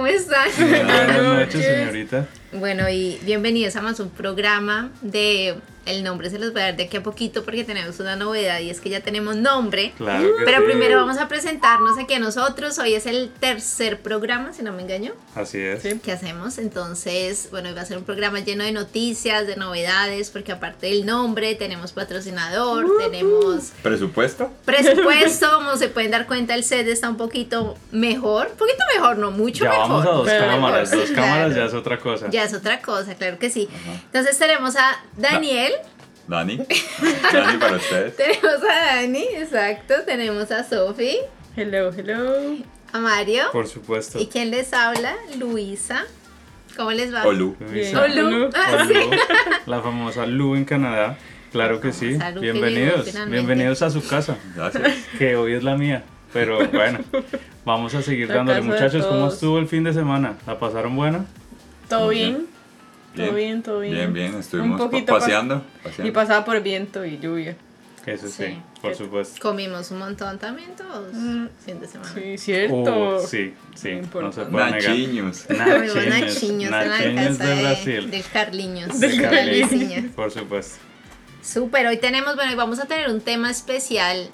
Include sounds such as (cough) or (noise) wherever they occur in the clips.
¿cómo están? (laughs) Buenas noches, señorita. Bueno, y bienvenidos a más un programa de el nombre se los voy a dar de aquí a poquito porque tenemos una novedad y es que ya tenemos nombre. Claro que Pero sí. primero vamos a presentarnos aquí a nosotros. Hoy es el tercer programa, si no me engaño, Así es. Sí. que hacemos. Entonces, bueno, hoy va a ser un programa lleno de noticias, de novedades, porque aparte del nombre tenemos patrocinador, tenemos ¿Presupuesto? presupuesto, como se pueden dar cuenta, el set está un poquito mejor, un poquito mejor, no mucho Ya mejor. vamos a dos Pero cámaras. mejor, Dos cámaras claro. ya es otra cosa. Ya es otra cosa, claro que sí. Entonces tenemos a Daniel, Dani. Dani para ustedes. (laughs) tenemos a Dani, exacto, tenemos a Sofi, Hello, hello. a Mario Por supuesto. y quien les habla, Luisa. ¿Cómo les va? Olu. Luisa. Olu. Olu. Ah, sí. Olu, la famosa Lu en Canadá. Claro que sí. llegó Bienvenidos. finalmente. Bienvenidos a su casa, Gracias. que hoy es la mía. Pero bueno, vamos a seguir La dándole. Muchachos, ¿cómo estuvo el fin de semana? ¿La pasaron buena? ¿Todo bien? Bien. Todo bien, todo bien. Bien, bien. Estuvimos paseando. Y pasaba por viento y lluvia. Eso sí, Sí. por supuesto. Comimos un montón también todos Mm. fin de semana. Sí, cierto. Oh, sí, sí, No no se puede negar. Nachiños. Comimos Nachiños, nachiños en la nachiños casa de de, Brasil. del Carliños. De Carliños. Por supuesto. Súper, hoy tenemos, bueno, hoy vamos a tener un tema especial.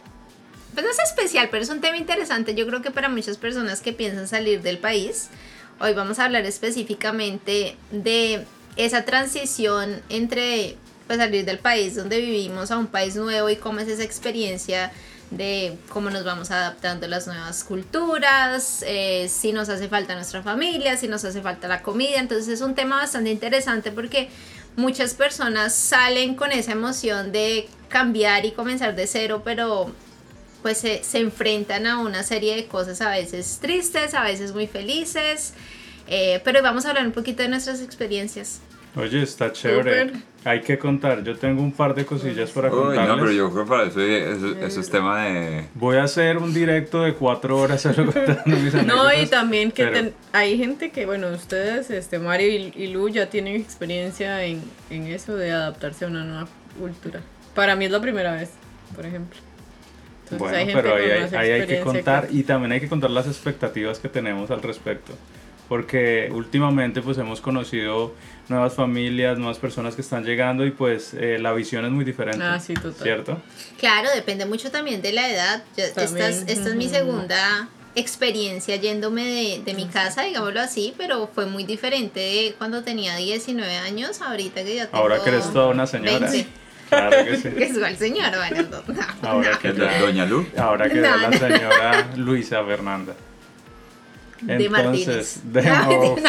Pues no es especial, pero es un tema interesante. Yo creo que para muchas personas que piensan salir del país, hoy vamos a hablar específicamente de esa transición entre pues, salir del país donde vivimos a un país nuevo y cómo es esa experiencia de cómo nos vamos adaptando a las nuevas culturas, eh, si nos hace falta nuestra familia, si nos hace falta la comida. Entonces es un tema bastante interesante porque muchas personas salen con esa emoción de cambiar y comenzar de cero, pero pues se, se enfrentan a una serie de cosas a veces tristes, a veces muy felices. eh, pero vamos a hablar un poquito de nuestras experiencias. Oye, está chévere. Súper. Hay que contar. Yo tengo un par de cosillas para Uy, contarles. no, pero yo creo que para eso, eso, eso es tema de. Voy a hacer un directo de cuatro horas (laughs) solo contando mis No, y también que pero- ten- hay gente que, bueno, ustedes, este Mario y, y Lu ya tienen experiencia en, en eso de adaptarse a una nueva cultura. Para mí es la primera vez, por ejemplo. Entonces, Bueno, hay gente pero ahí hay, ahí hay que contar y también hay que contar las expectativas que tenemos al respecto. Porque últimamente pues hemos conocido nuevas familias, nuevas personas que están llegando y pues eh, la visión es muy diferente. Ah, sí, total. ¿Cierto? Claro, depende mucho también de la edad. Yo- esta, es, esta es mi segunda experiencia yéndome de, de mi casa, digámoslo así, pero fue muy diferente de cuando tenía 19 años, ahorita que ya tengo Ahora que eres toda una señora. 20. Claro que sí. (laughs) Que es igual señor, bueno, no, no, Ahora no. (laughs) que ya- Doña Lu. Ahora que No, la no. señora Luisa Fernanda. De Martínez. (laughs) de, No, de-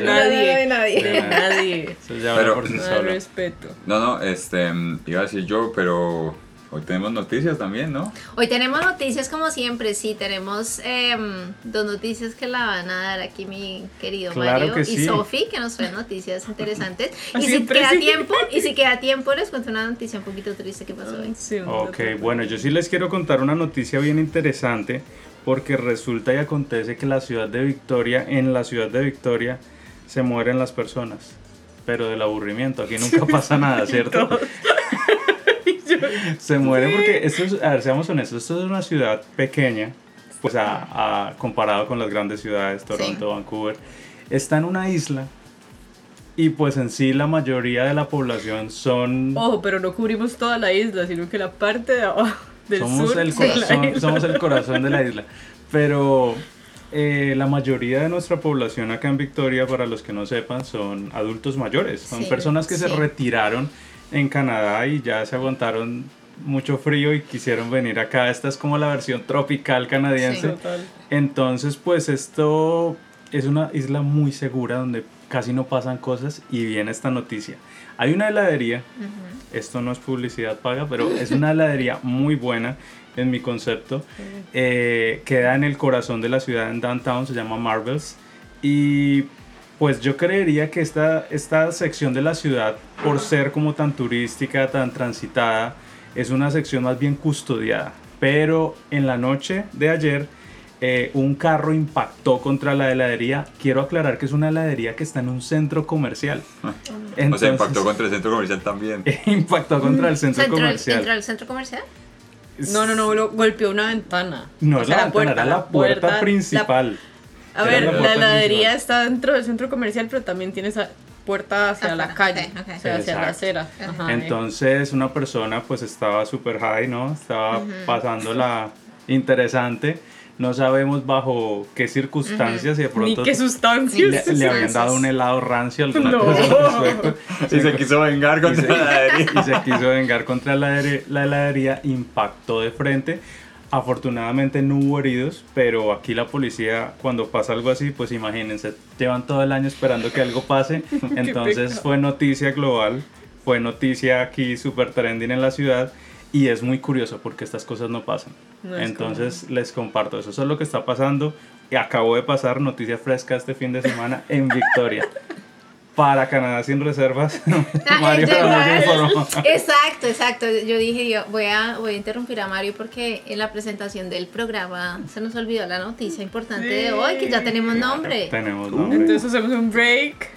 nadie. de nadie. De nadie. Eso ya habla Pero- por sí solo. respeto. No, no, este. Iba a decir yo, pero. Hoy tenemos noticias también, ¿no? Hoy tenemos noticias como siempre, sí, tenemos em, dos noticias que la van a dar aquí mi querido Claro Mario que y sí. Sofi, que nos traen noticias interesantes. (laughs) y si queda tiempo, y si queda (laughs) tiempo, les cuento una noticia un poquito triste que pasó hoy. Sí, un Ok, bueno, yo sí les quiero contar una noticia bien interesante porque resulta y acontece que la ciudad de Victoria, en la ciudad de Victoria, se mueren las personas, pero del aburrimiento, aquí nunca (laughs) pasa nada, ¿cierto? (laughs) se mueren porque, esto es, a ver, seamos honestos, esto es una ciudad pequeña, pues a, a- comparado con las grandes ciudades, Toronto, Vancouver, está en una isla y pues en sí la mayoría de la población son... Ojo, pero no cubrimos toda la isla, sino que la parte de abajo del somos sur el corazón, somos el corazón de la isla. Pero eh, la mayoría de nuestra población acá en Victoria, para los que no sepan, son adultos mayores. Son Sí, personas que se sí. retiraron en Canadá y ya se aguantaron mucho frío y quisieron venir acá. Esta es como la versión tropical canadiense. Total. Entonces, pues esto es una isla muy segura donde casi no pasan cosas y viene esta noticia. Hay una heladería, esto no es publicidad paga, pero es una heladería muy buena en mi concepto. Eh, queda en el corazón de la ciudad, en downtown, se llama Marvels. Y pues yo creería que esta, esta sección de la ciudad, por ser como tan turística, tan transitada, es una sección más bien custodiada. Pero en la noche de ayer, eh, un carro impactó contra la heladería. Quiero aclarar que es una heladería que está en un centro comercial. (laughs) o Entonces- sea, impactó contra el centro comercial también. (laughs) impactó contra el centro ¿Entró, comercial. entró al centro comercial? No, no, no, lo- golpeó una ventana. No O es sea, la, ventana, era la puerta, la- principal. a Era ver, la la, puerta heladería principal. está dentro del centro comercial, pero también tiene esa puerta hacia la calle, ok, ok. o sea, hacia la acera. Ajá, eh. Entonces una persona pues estaba super high, ¿no? Estaba pasándola interesante. No sabemos bajo qué circunstancias y de Ni pronto qué le, sustancias. le habían dado un helado rancio alguna No. cosa. (laughs) Y se quiso vengar contra se, la heladería. y se quiso vengar contra la, heladería- la heladería, impactó de frente. Afortunadamente no hubo heridos, pero aquí la policía cuando pasa algo así, pues imagínense, llevan todo el año esperando que algo pase, (laughs) entonces fue noticia global, fue noticia aquí super trending en la ciudad y es muy curioso porque estas cosas no pasan. No es entonces les comparto eso, eso es lo que está pasando y acabó de pasar noticia fresca este fin de semana en Victoria. Para Canadá sin reservas, (laughs) Ah, Mario informó. Exacto, exacto. Yo dije, yo voy a, voy a interrumpir a Mario porque en la presentación del programa se nos olvidó la noticia importante de hoy, que ya tenemos nombre. Tenemos nombre. Entonces hacemos un break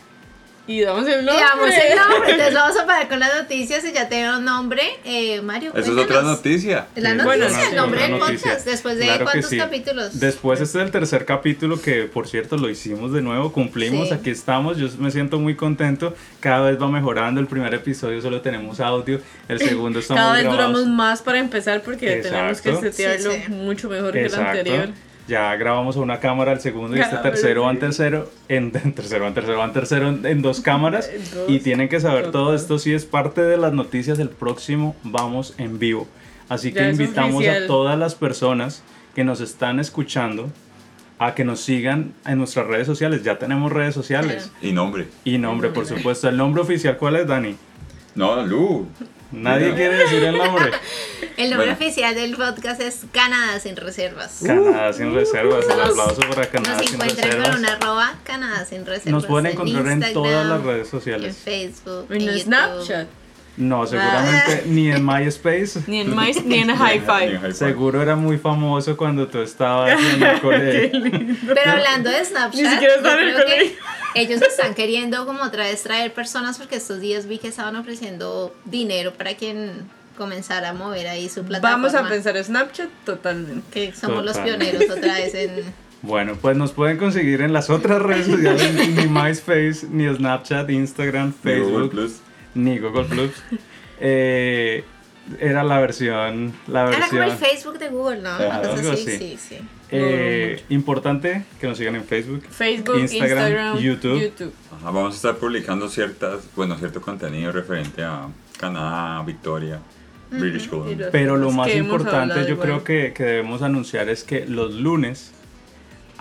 y damos el Y nombre. damos el nombre, entonces (laughs) vamos a parar con las noticias y ya tenemos nombre. Eh, Mario, Eso es otra noticia. La noticia, bueno, el nombre del podcast, después de Claro cuántos sí. capítulos. Después este es el tercer capítulo que, por cierto, lo hicimos de nuevo, cumplimos, Sí. aquí estamos, yo me siento muy contento, cada vez va mejorando, el primer episodio solo tenemos audio, el segundo estamos Cada vez grabados. duramos más para empezar porque tenemos que setearlo Sí, sí. mucho mejor que el anterior. Ya grabamos a una cámara el segundo y este tercero van tercero, en, (laughs) en tercero van tercero van tercero en, en dos cámaras En dos. y tienen que saber todo esto si es parte de las noticias el próximo vamos en vivo. Así que Ya invitamos oficial. a todas las personas que nos están escuchando a que nos sigan en nuestras redes sociales. Ya tenemos redes sociales. Y nombre. Y nombre, por supuesto. ¿El nombre oficial cuál es, Dani? No, Lu. Nadie quiere decir el nombre. El nombre Bueno. oficial del podcast es Canadá sin reservas. Canadá sin reservas. El Nos- aplauso para Canadá Nos sin encuentran con reservas. una arroba Canadá sin reservas. Nos pueden encontrar en todas las redes En sociales. Facebook. En YouTube. Snapchat, No, seguramente (laughs) ni en MySpace. ni en, (laughs) My, ni en Five. Seguro era muy famoso cuando tú estabas en el (laughs) colegio. Pero hablando de Snapchat, Ni siquiera está yo en el creo que colegio. ellos están queriendo como otra vez traer personas porque estos días vi que estaban ofreciendo dinero para quien comenzara a mover ahí su plataforma. Vamos a pensar Snapchat totalmente. que somos los pioneros otra vez en Bueno, pues nos pueden conseguir en las otras redes sociales, ni MySpace, ni Snapchat, Instagram, Google Facebook, Plus. Ni Google Plus. (laughs) Eh, era la versión, la Era como el versión. Facebook de Google, ¿no? Algo así, sí, sí. Eh, importante que nos sigan en Facebook, Facebook, Instagram, Instagram, YouTube. YouTube. Ajá, vamos a estar publicando ciertas, bueno, cierto contenido referente a Canadá, Victoria, British Columbia. Pero lo más importante yo igual. creo que, que debemos anunciar es que los lunes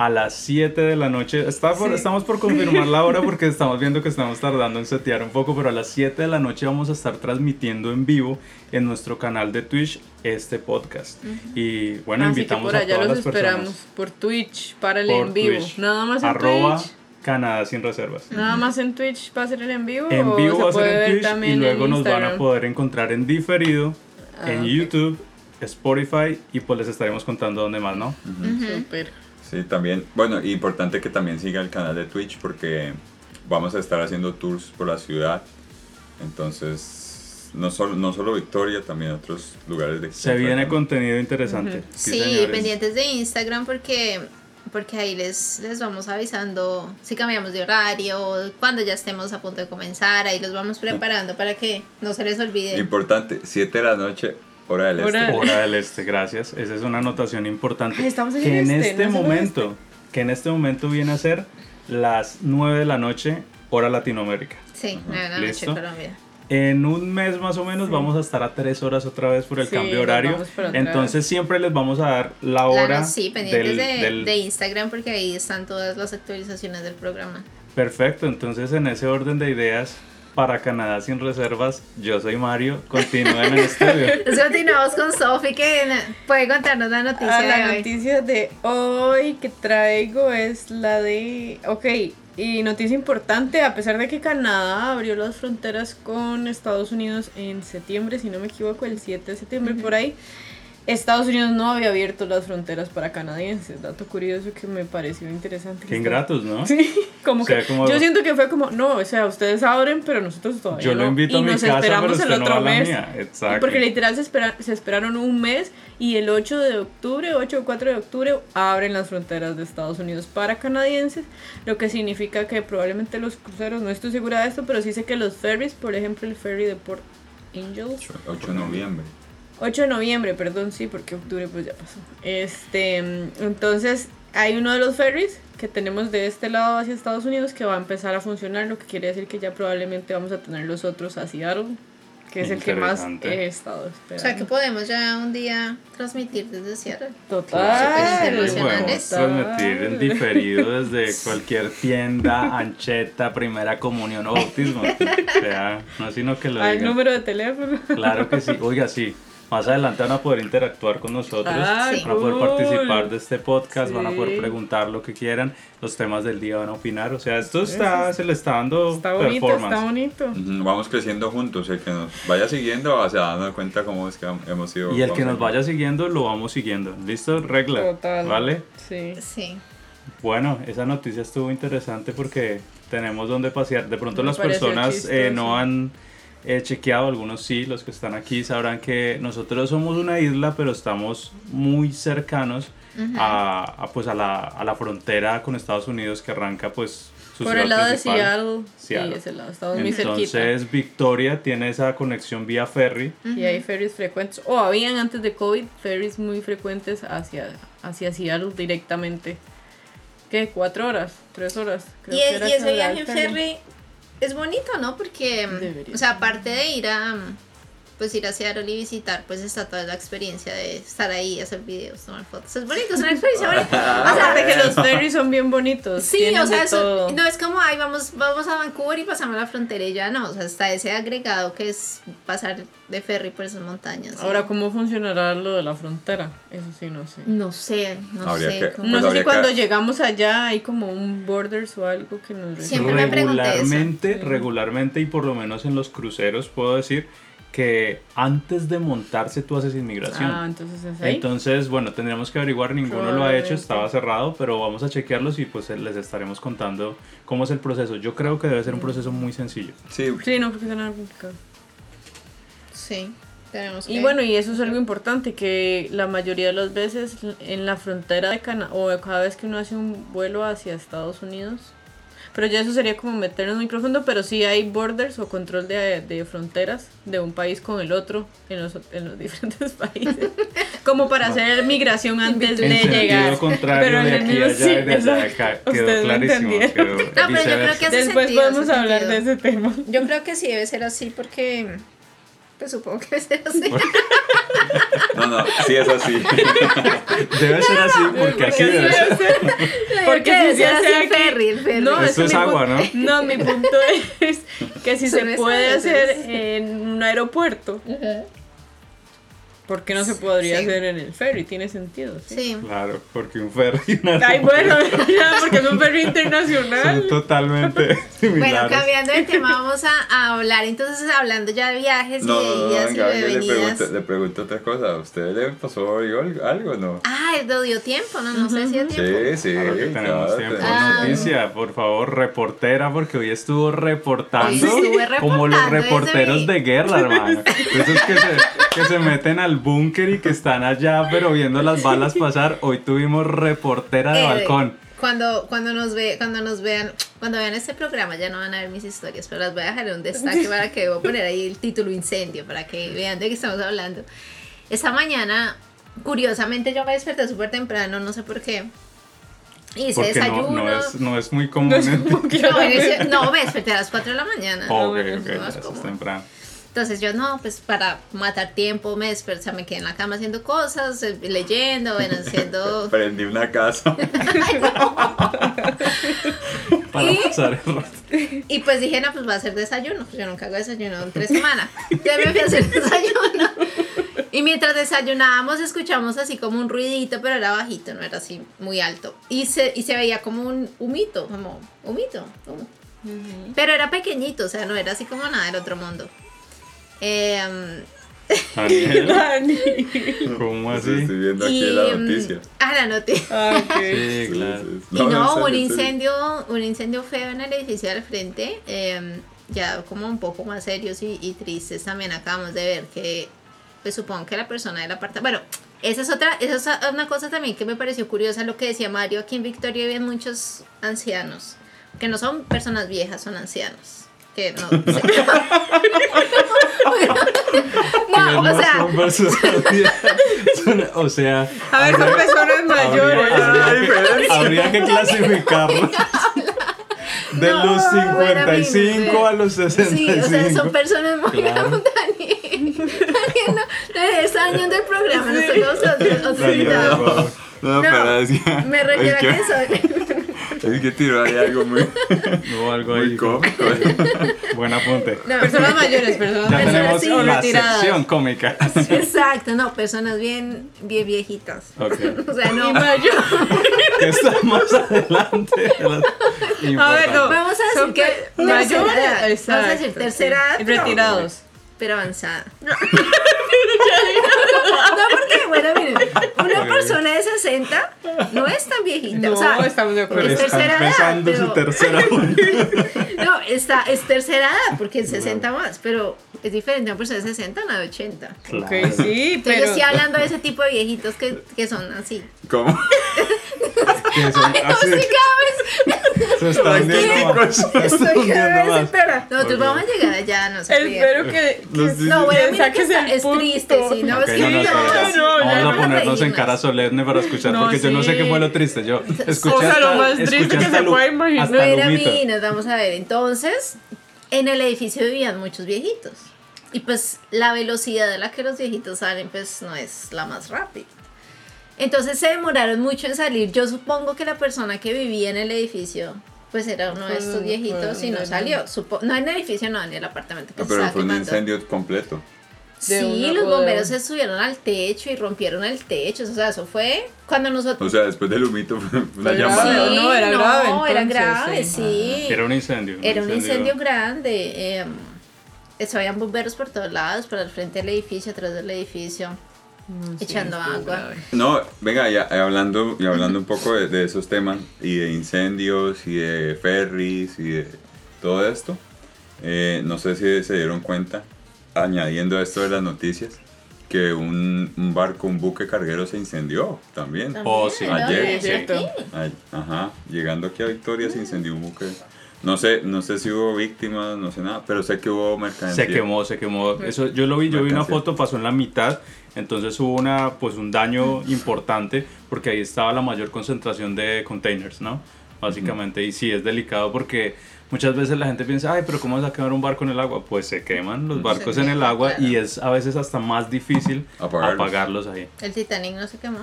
a las 7 de la noche, está por- Sí. estamos por confirmar la hora porque (laughs) estamos viendo que estamos tardando en setear un poco, pero a las 7 de la noche vamos a estar transmitiendo en vivo en nuestro canal de Twitch este podcast. Y bueno, Así que invitamos por a allá todas los las esperamos personas. por Twitch para el por en vivo. Twitch. Nada más en Arroba Twitch. Canadá sin reservas. Nada más en Twitch para hacer el en vivo. En o vivo se va a puede ser ver en Twitch y también luego nos van a poder encontrar en diferido Ah, en ok. YouTube, Spotify y pues les estaremos contando dónde más, ¿no? Súper. Sí, también, bueno, importante que también siga el canal de Twitch porque vamos a estar haciendo tours por la ciudad. Entonces, no solo, no solo Victoria, también otros lugares de Se viene contenido interesante. Sí, señores. pendientes de Instagram porque porque ahí les, les vamos avisando si cambiamos de horario, cuando ya estemos a punto de comenzar, ahí los vamos preparando para que no se les olvide. Importante, 7 de la noche, hora del Hora este. Hora del este, gracias. Esa es una anotación importante. Ay, estamos en que el en este, este no momento, que en este momento viene a ser las 9 de la noche, hora Latinoamérica. Sí, nueve de la noche ¿Listo? Colombia. En un mes más o menos Sí. vamos a estar a 3 horas otra vez por el Sí, cambio de horario. Entonces siempre les vamos a dar la hora sí, pendientes del, de, del- de Instagram porque ahí están todas las actualizaciones del programa. Perfecto, entonces en ese orden de ideas para Canadá sin reservas, yo soy Mario, continúen en el estudio. (laughs) Entonces continuamos con Sofi que puede contarnos la noticia Ah, de la hoy. noticia de hoy que traigo es la de... Ok, y noticia importante, a pesar de que Canadá abrió las fronteras con Estados Unidos en septiembre, si no me equivoco, el 7 de septiembre por ahí, Estados Unidos no había abierto las fronteras para canadienses. Dato curioso que me pareció interesante. Qué ingratos, ¿no? Sí, (laughs) como O sea, que como- yo siento que fue como, no, o sea, ustedes abren, pero nosotros todavía Yo lo invito y a mi nos casa, esperamos pero el no otro mes. Y Exacto. Porque literal se, espera- se esperaron un mes y el 8 de octubre, 8 o 4 de octubre, abren las fronteras de Estados Unidos para canadienses, lo que significa que probablemente los cruceros, no estoy segura de esto, pero sí sé que los ferries, por ejemplo, el ferry de Port Angels, 8 de noviembre. 8 de noviembre, perdón, sí, porque octubre pues ya pasó. Este, entonces hay uno de los ferries que tenemos de este lado hacia Estados Unidos que va a empezar a funcionar, lo que quiere decir que ya probablemente vamos a tener los otros hacia Seattle, que es el que más he estado O esperando. sea que podemos ya un día transmitir desde Seattle. Total. Podemos transmitir en diferido desde (laughs) cualquier tienda, ancheta, primera comunión o bautismo. O sea, no sino que lo Al número de teléfono. Claro que sí. (laughs) Oiga, sí. Más adelante van a poder interactuar con nosotros, Ah, Sí. van a poder participar de este podcast, van a poder Sí. preguntar lo que quieran, los temas del día van a opinar. O sea, esto está, se le está dando Está bonito, performance. está bonito. Vamos creciendo juntos. El que nos vaya siguiendo se va dando cuenta cómo es que hemos sido. Y el que nos vaya siguiendo, lo vamos siguiendo. ¿Listo? Regla. Total. ¿Vale? Sí. Sí. Bueno, esa noticia estuvo interesante porque tenemos donde pasear. De pronto Me las personas eh, no han eh, chequeado, algunos sí, los que están aquí sabrán que nosotros somos una isla, pero estamos muy cercanos a, a, pues a la, a la frontera con Estados Unidos que arranca pues su Por el lado de principal. Seattle. Seattle. Sí, ese lado. Estamos muy cerquita. Entonces Victoria tiene esa conexión vía ferry. Y hay ferries frecuentes, o habían antes de COVID ferries muy frecuentes hacia, hacia Seattle directamente. ¿Qué? ¿Cuatro horas? ¿Tres horas? Creo Y, que es- era y ese viaje en ferry es bonito, ¿no? Porque, mm, Debería o sea, aparte de ir a, mm, pues ir a Seattle y visitar, pues está toda la experiencia de estar ahí, hacer videos, tomar fotos. Es bonito, es una experiencia bonita. O sea, Aparte que los ferries son bien bonitos. Sí, o sea, no es como, ay, vamos, vamos a Vancouver y pasamos la frontera y ya no, o sea, está ese agregado que es pasar de ferry por esas montañas. ¿sí? Ahora, ¿cómo funcionará lo de la frontera? Eso sí, no sé. no sé, no Habría sé. que- cómo- No Pues sé si cuando que- llegamos allá hay como un borders o algo que nos Siempre me pregunté eso. regularmente, regularmente y por lo menos en los cruceros puedo decir que antes de montarse tú haces inmigración. Ah, entonces es ahí. Entonces, bueno, tendríamos que averiguar, ninguno lo ha hecho, estaba cerrado, pero vamos a chequearlos y pues les estaremos contando cómo es el proceso. Yo creo que debe ser un proceso muy sencillo. Sí, sí, no creo que sea nada complicado. Sí, tenemos Y que- bueno, y eso es algo importante, que la mayoría de las veces en la frontera de Canadá, o cada vez que uno hace un vuelo hacia Estados Unidos, pero ya eso sería como meternos muy profundo, pero sí hay borders o control de, de fronteras de un país con el otro en los, en los (laughs) diferentes países, como para hacer migración antes de llegar. contrario Pero de aquí allá sí, de allá acá. Quedó clarísimo. quedó No, pero yo creo que hace Después sentido, podemos hace hablar de sentido. ese tema. Yo creo que sí debe ser así porque. Pues supongo que debe ser así. (laughs) no, no, sí es así. Debe ser así porque así debe ser. Porque si se así hace ferry, el ferry. No, Esto es agua, ¿no? No, mi punto es que si se puede hacer en un aeropuerto, ¿por qué no se podría Sí. hacer en el ferry? Tiene sentido. ¿sí? Sí. Claro, porque un ferry (laughs) una Ay, bueno, (laughs) ya, porque es un ferry son internacional. totalmente (laughs) Bueno, cambiando de tema, vamos a, a hablar entonces, hablando ya de viajes No, y de no, y le pregunto, le pregunto otra cosa. ¿A usted le pasó algo, algo no? Ah, ¿le dio tiempo? No, no sé si dio tiempo. Sí, sí. Claro que tenemos claro, tiempo. Ah. Noticia, por favor, reportera, porque hoy estuvo reportando Hoy estuve como los reportando reporteros de guerra, hermano. Esos que se, que se meten al búnker y que están allá, pero viendo las balas pasar. Hoy tuvimos reportera de Eh, balcón. Cuando, cuando nos ve, cuando nos vean, cuando vean este programa ya no van a ver mis historias, pero las voy a dejar en un destaque para que voy a poner ahí el título incendio para que vean de qué estamos hablando. Esta mañana, curiosamente, yo me desperté súper temprano, no sé por qué. Hice Porque no, desayuno. no, es, no es muy común. No, ese- no, me desperté a las 4 de la mañana. Ok, bueno, ok, no ya es eso es temprano. Entonces yo no, pues para matar tiempo me desperté, o sea, me quedé en la cama haciendo cosas, eh, leyendo, bueno, haciendo... (laughs) Prendí una casa. (laughs) (laughs) Para ¿Y? pasar el rato. Y pues dije, no, pues voy a hacer desayuno. Pues yo nunca hago desayuno en tres semanas. Ya me fui a hacer desayuno. Y mientras desayunábamos, escuchamos así como un ruidito, pero era bajito, no era así muy alto. Y se, y se veía como un humito, como humito, humo. Pero era pequeñito, o sea, no era así como nada del otro mundo. Eh, Daniel, (laughs) Dani. ¿cómo Sí, así? Estoy viendo aquí Y, la mm, noticia. Ah, la noticia. (laughs) Ah, ok. (laughs) Sí, claro. Sí, sí. y no, un incendio, un incendio feo en el edificio al frente, eh, ya como un poco más serios y, y tristes también acabamos de ver que, pues supongo que la persona del apartamento, bueno, esa es otra, esa es una cosa también que me pareció curiosa lo que decía Mario, aquí en Victoria viven muchos ancianos, que no son personas viejas, son ancianos. Que no, no, o sea, Son personas- son- o sea, A ver, son personas mayores. habría, que, habría que clasificarlos de No, los 55 buena a los 65. Sí, o sea, son personas muy Claro. Daniel, Daniel, (laughs) no, Daniel está dañando el programa, nosotros. No, No, pero es que. Me refiero a es que soy. Es que tiró ahí algo muy, (laughs) No, algo muy ahí. cómico. (laughs) Buen apunte. No, Personas mayores, personas Ya tenemos sí, la retiradas. sección cómica. Exacto, no, personas bien, bien viejitas. Ok. (laughs) O sea, no. Y mayor. Que está más adelante. A ver, no. Vamos a decir que mayores. Vamos a decir tercera edad, Retirados. Pero avanzada. (laughs) no, porque, bueno, miren, una persona de 60 no es tan viejita. No, o sea, estamos de acuerdo. Es está tercera edad, empezando pero- su tercera (laughs) No, está, es tercera edad, porque es 60 más, pero es diferente una persona de 60 a una de 80. Claro. Ok, sí, Entonces pero. yo estoy hablando de ese tipo de viejitos que, que son así. ¿Cómo? (laughs) Que son así. Sí, cada vez Se está hundiendo más. Se está estoy cada hundiendo vez más. empeora. Nosotros Ok. vamos a llegar allá, no se. Espero que. Los que- No, bueno, que mira que saques está, el es punto. triste, sí, no, Ok, es que no, no, no, espera. no, Vamos ya a no ponernos en cara solemne para escuchar, No, porque yo no sé sí. qué fue lo triste. Yo escuché O sea, lo más triste que hasta se Lu- puede imaginar. hasta Lumito. mí, nos vamos a ver. Entonces, en el edificio vivían muchos viejitos. Y pues la velocidad a la que los viejitos salen, pues no es la más rápida. Entonces se demoraron mucho en salir. Yo supongo que la persona que vivía en el edificio, pues era uno de estos viejitos y no salió. Supo- no en el edificio, no, en el apartamento que No, se pero fue un incendio completo. Sí, los bomberos un- se subieron al techo y rompieron el techo. O sea, eso fue cuando nosotros. O sea, después del humito fue una llamada. grave. no, era grave, era entonces, grave, sí. sí. Era un incendio. Era un incendio grande. Eh, eso, habían bomberos por todos lados, por el frente del edificio, atrás del edificio, No, echando agua. grave. No, venga, ya eh, hablando, y hablando un poco de, de esos temas, y de incendios, y de ferries, y de todo esto, eh, no sé si se dieron cuenta, añadiendo a esto de las noticias, que un, un barco, un buque carguero se incendió también. Oh, sí. Ayer, ¿no? sí. cierto. Ay, ajá, llegando aquí a Victoria se incendió un buque. No sé, no sé si hubo víctimas, no sé nada, pero sé que hubo mercancía. Se quemó, se quemó. Eso, yo lo vi, yo vi una Mercancía. foto, pasó en la mitad, entonces hubo una, pues un daño importante porque ahí estaba la mayor concentración de containers, ¿no? Básicamente, y sí es delicado porque muchas veces la gente piensa, ay, pero ¿cómo vas a quemar un barco en el agua? Pues se queman los barcos en el agua claro. y es a veces hasta más difícil Apagarlos. apagarlos ahí. El Titanic no se quemó.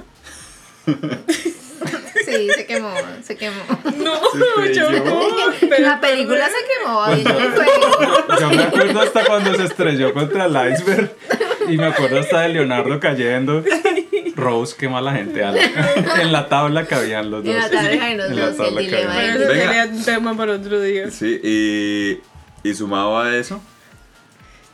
(laughs) sí, se quemó, se quemó. No, Se yo no. (laughs) pero- la película se quemó, había yo- fuego. Yo me acuerdo hasta cuando se estrelló contra el iceberg y me acuerdo hasta de Leonardo cayendo. Rose quema a la gente a la- (laughs) en la tabla cabían los dos. En la tabla los En la dos, tabla cabían. Venga. sería un tema para otro día. Sí, y, y sumado a eso,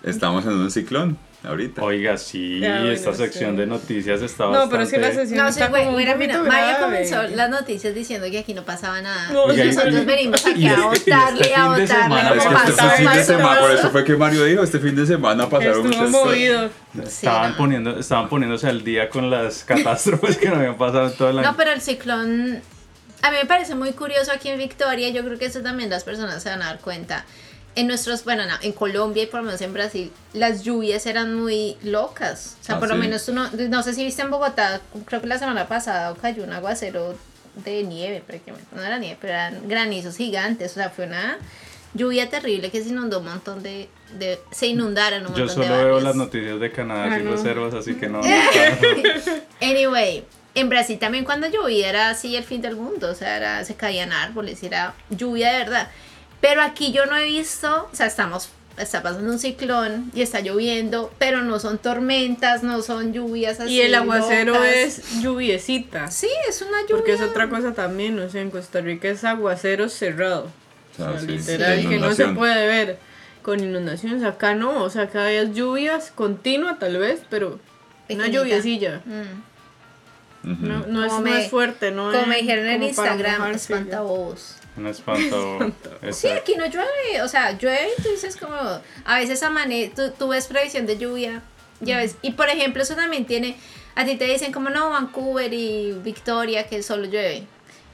estamos en un ciclón ahorita. Oiga, sí, Ya, bueno, esta sección sí. de noticias está No, pero es que la sesión No, sí, está güey, un mira, mira, Maya comenzó las noticias diciendo que aquí no pasaba nada. No, y sí, nosotros sí. venimos aquí a y votarle, este a fin de votarle, semana como Es que este pasó, fin de pasó. semana, por eso fue que Mario dijo, este fin de semana pasaron Estuvo muchas cosas. movido. Estaban, poniendo, estaban poniéndose al día con las (laughs) catástrofes que nos habían pasado en todo el año. No, pero el ciclón, a mí me parece muy curioso aquí en Victoria, yo creo que eso también las personas se van a dar cuenta. En nuestros, bueno, no, en Colombia y por lo menos en Brasil, las lluvias eran muy locas. O sea, Ah, por lo ¿sí? menos tú no, no sé si viste en Bogotá, creo que la semana pasada cayó un aguacero de nieve prácticamente. No era nieve, pero eran granizos gigantes. O sea, fue una lluvia terrible que se inundó un montón de, de se inundaron un Yo montón de solo veo las noticias de Canadá Ah, sin no. reservas, así que no. no (laughs) Anyway, en Brasil también cuando llovía era así el fin del mundo, o sea, era- se caían árboles, y era lluvia de verdad. Pero aquí yo no he visto, o sea, estamos, está pasando un ciclón y está lloviendo, pero no son tormentas, no son lluvias así. Y el aguacero locas. es lluviecita. Sí, es una lluvia. Porque es otra cosa también, o sea, en Costa Rica es aguacero cerrado. O sea, sí, literal, sí, que no se puede ver. con inundaciones. Acá no, o sea, acá hay lluvias continua tal vez, pero una lluviecilla. Mm. No, no, es, no me- es fuerte, ¿no? Como me dijeron en Instagram, mojarse, (laughs) Un espanto. Sí, aquí no llueve, o sea, llueve y tú dices como, a veces amane, tú, tú ves previsión de lluvia, ya ves, y por ejemplo eso también tiene, a ti te dicen como no, Vancouver y Victoria que solo llueve,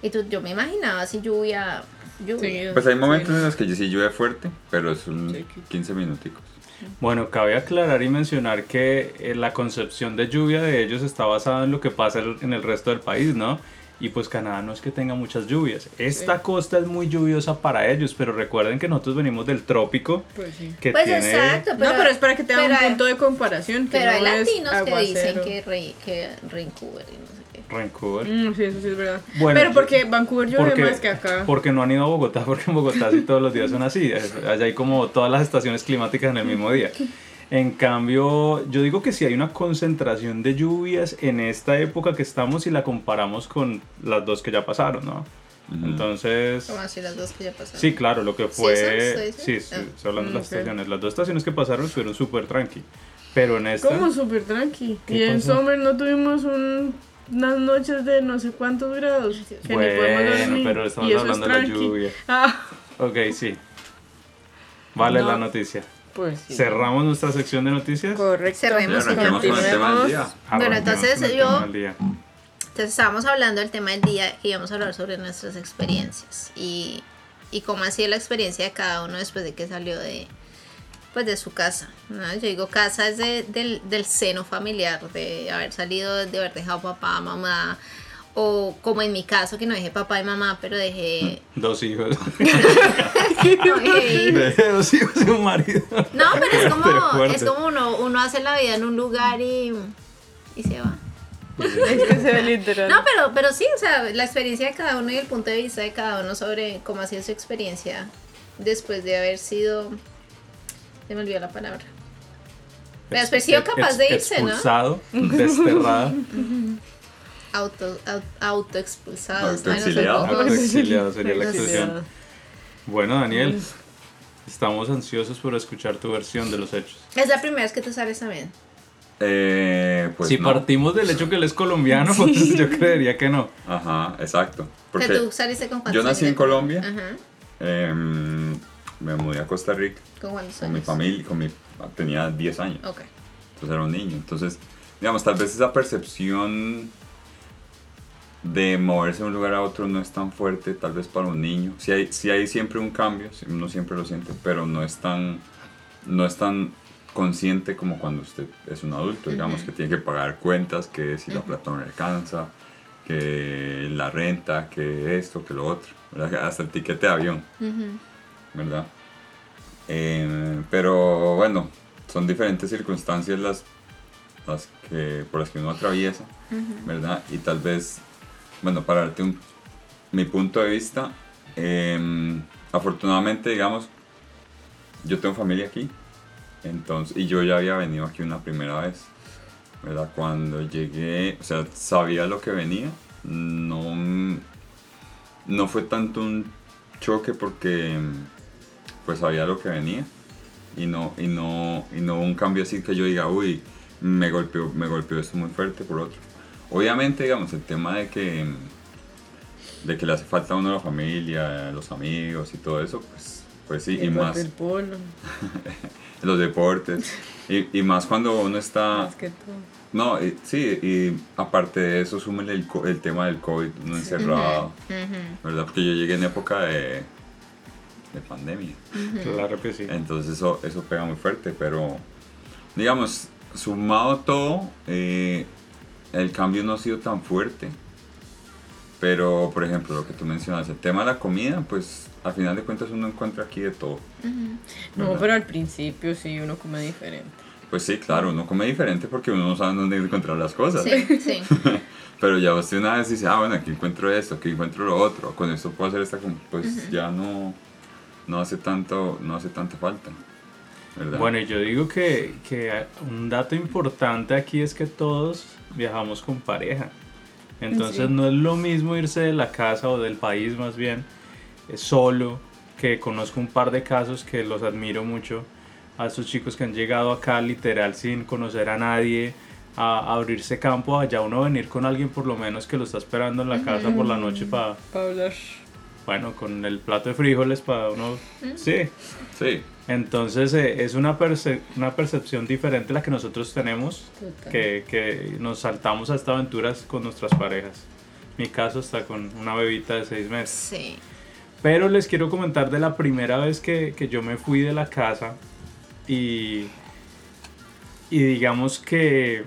y tú, yo me imaginaba así lluvia, lluvia. Sí, Pues hay sí, momentos en los que sí llueve fuerte, pero es un Sí, que- 15 minuticos. Bueno, cabe aclarar y mencionar que eh, la concepción de lluvia de ellos está basada en lo que pasa el- en el resto del país, ¿no? Y pues Canadá no es que tenga muchas lluvias. Esta Sí. costa es muy lluviosa para ellos, pero recuerden que nosotros venimos del trópico, Pues sí. que Pues tiene... exacto, no, pero es para que tengan pero un hay- punto de comparación. Que Pero hay no latinos que dicen que, re, que Vancouver y no sé qué. Vancouver. Mm, sí, eso sí es verdad. Bueno, pero porque Vancouver llueve Porque, más que acá. porque no han ido a Bogotá, (laughs) porque en Bogotá sí todos los días son así. Allá hay como todas las estaciones climáticas en el mismo día. En cambio, yo digo que sí hay una concentración de lluvias en esta época que estamos y la comparamos con las dos que ya pasaron, ¿no? Entonces, Como así las dos que ya pasaron. sí, claro, lo que ¿Sí fue... Sí, estaciones? sí, Ah. estoy hablando de las estaciones. Las dos estaciones que pasaron estuvieron súper tranqui. Pero en esta... Como súper tranqui. ¿Qué Y en? Summer no tuvimos un- unas noches de no sé cuántos grados. Que ni podemos Bueno, dormir. pero estamos Y eso es hablando de la lluvia. Ah, Ok, sí. Vale No. la noticia. Pues sí. Cerramos nuestra sección de noticias. Correcto. Cerremos Ya arranquemos con el tema del día. Ah, Bueno, entonces el yo- día. Entonces estábamos hablando del tema del día que íbamos a hablar sobre nuestras experiencias y, y cómo ha sido la experiencia de cada uno después de que salió de pues de su casa. ¿no? Yo digo casa es de- del, del seno familiar, de haber salido, de haber dejado papá, mamá, o como en mi caso que no dejé papá y mamá, pero dejé... (laughs) Dos hijos. (laughs) no dejé. Dos hijos y un marido. No, pero es (laughs) Pero como, es como uno, uno hace la vida en un lugar y, y se va. Es que se ve literal. No, pero, pero sí, o sea, la experiencia de cada uno y el punto de vista de cada uno sobre cómo ha sido su experiencia después de haber sido. Se me olvidó la palabra. De haber sido capaz de irse, ¿no? Expulsado, desterrado, Auto, au- autoexpulsados. Ay, no sería la expresión. Bueno, Daniel, estamos ansiosos por escuchar tu versión de los hechos. Es la primera vez que tú sales también. Eh, pues si no. partimos del hecho que él es colombiano, (laughs) pues yo creería que no. Ajá, exacto. Que Porque tú saliste con cuántos yo nací años? en Colombia. Ajá. em, me mudé a Costa Rica ¿Con cuántos con mi años? familia, con mi, tenía 10 años. Ok. Entonces era un niño. Entonces, digamos, tal vez esa percepción de moverse de un lugar a otro no es tan fuerte, tal vez para un niño. Si hay, sí hay siempre un cambio, uno siempre lo siente, pero no es tan, no es tan consciente como cuando usted es un adulto, digamos, que tiene que pagar cuentas, que si la plata no le alcanza, que la renta, que esto, que lo otro, ¿verdad? (laughs) hasta el tiquete de avión. ¿verdad? Eh, pero bueno, son diferentes circunstancias las, las que, por las que uno atraviesa, ¿verdad? Y tal vez, bueno, para darte un, mi punto de vista, eh, afortunadamente, digamos, yo tengo familia aquí, entonces, y yo ya había venido aquí una primera vez, ¿verdad? Cuando llegué, o sea, sabía lo que venía, no, no fue tanto un choque porque pues sabía lo que venía y no, y no, y no un cambio así que yo diga, uy, me golpeó, me golpeó esto muy fuerte por otro. Obviamente, digamos, el tema de que, de que le hace falta a uno la familia, los amigos y todo eso, pues, pues sí, y más polo, (laughs) los deportes, y, y más cuando uno está... más que todo. No, y- sí, y aparte de eso, súmele el, co- el tema del COVID, uno encerrado. ¿verdad? Porque yo llegué en época de, de pandemia. Claro que sí. Entonces eso, eso pega muy fuerte, pero digamos, sumado todo, eh, el cambio no ha sido tan fuerte. Pero, por ejemplo, lo que tú mencionas, el tema de la comida, pues al final de cuentas uno encuentra aquí de todo. No, ¿verdad? pero al principio sí uno come diferente. Pues sí, claro, uno come diferente porque uno no sabe dónde encontrar las cosas. Sí, sí. (laughs) Pero ya usted una vez dice, ah, bueno, aquí encuentro esto, aquí encuentro lo otro, con esto puedo hacer esta, com-", pues ya no, no hace tanto, no hace tanta falta. ¿verdad? Bueno, yo digo que, que un dato importante aquí es que todos viajamos con pareja. Entonces Sí. no es lo mismo irse de la casa o del país más bien eh, solo que conozco un par de casos que los admiro mucho, a esos chicos que han llegado acá literal sin conocer a nadie, a, abrirse campo, allá uno venir con alguien por lo menos que lo está esperando en la casa por la noche para, Para hablar. Bueno, con el plato de frijoles para uno, sí. Sí. Entonces eh, es una, perce- una percepción diferente la que nosotros tenemos, que, que nos saltamos a estas aventuras con nuestras parejas. Mi caso está con una bebita de seis meses. Sí. Pero les quiero comentar de la primera vez que, que yo me fui de la casa y, y digamos que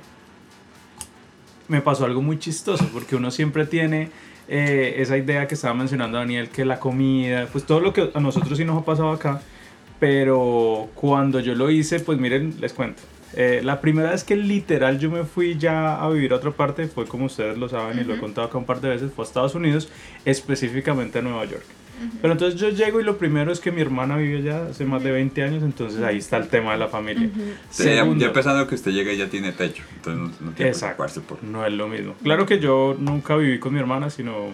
me pasó algo muy chistoso porque uno siempre tiene eh, esa idea que estaba mencionando Daniel, que la comida, pues todo lo que a nosotros sí nos ha pasado acá, pero cuando yo lo hice, pues miren, les cuento. Eh, la primera vez que literal yo me fui ya a vivir a otra parte fue como ustedes lo saben y lo he contado acá un par de veces, fue a Estados Unidos, específicamente a Nueva York. Pero entonces yo llego y lo primero es que mi hermana vive allá hace más de 20 años, entonces ahí está el tema de la familia. Sí, ya, Segundo, ya pensando que usted llega y ya tiene techo, entonces no, no tiene que Exacto. preocuparse por... no es lo mismo. Claro que yo nunca viví con mi hermana, sino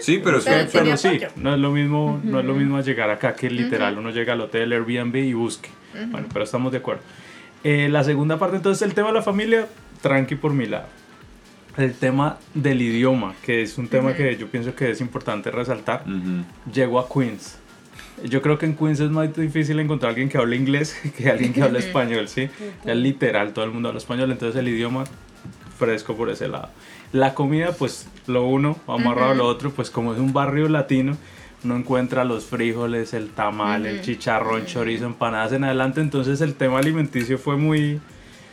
Sí, pero, Pero sí, pero sí, no es lo mismo, no es lo mismo llegar acá que literal uno llega al hotel Airbnb y busque. Bueno, pero estamos de acuerdo. Eh, la segunda parte, entonces, el tema de la familia, tranqui por mi lado. El tema del idioma, que es un tema que yo pienso que es importante resaltar. Ujú. Llego a Queens. Yo creo que en Queens es más difícil encontrar alguien que hable inglés (laughs) que alguien que hable español, ¿sí? Es literal, todo el mundo habla español, entonces el idioma fresco por ese lado. La comida, pues lo uno, amarrado a lo otro, pues como es un barrio latino, uno encuentra los frijoles, el tamal, el chicharrón, chorizo, empanadas en adelante, entonces el tema alimenticio fue muy...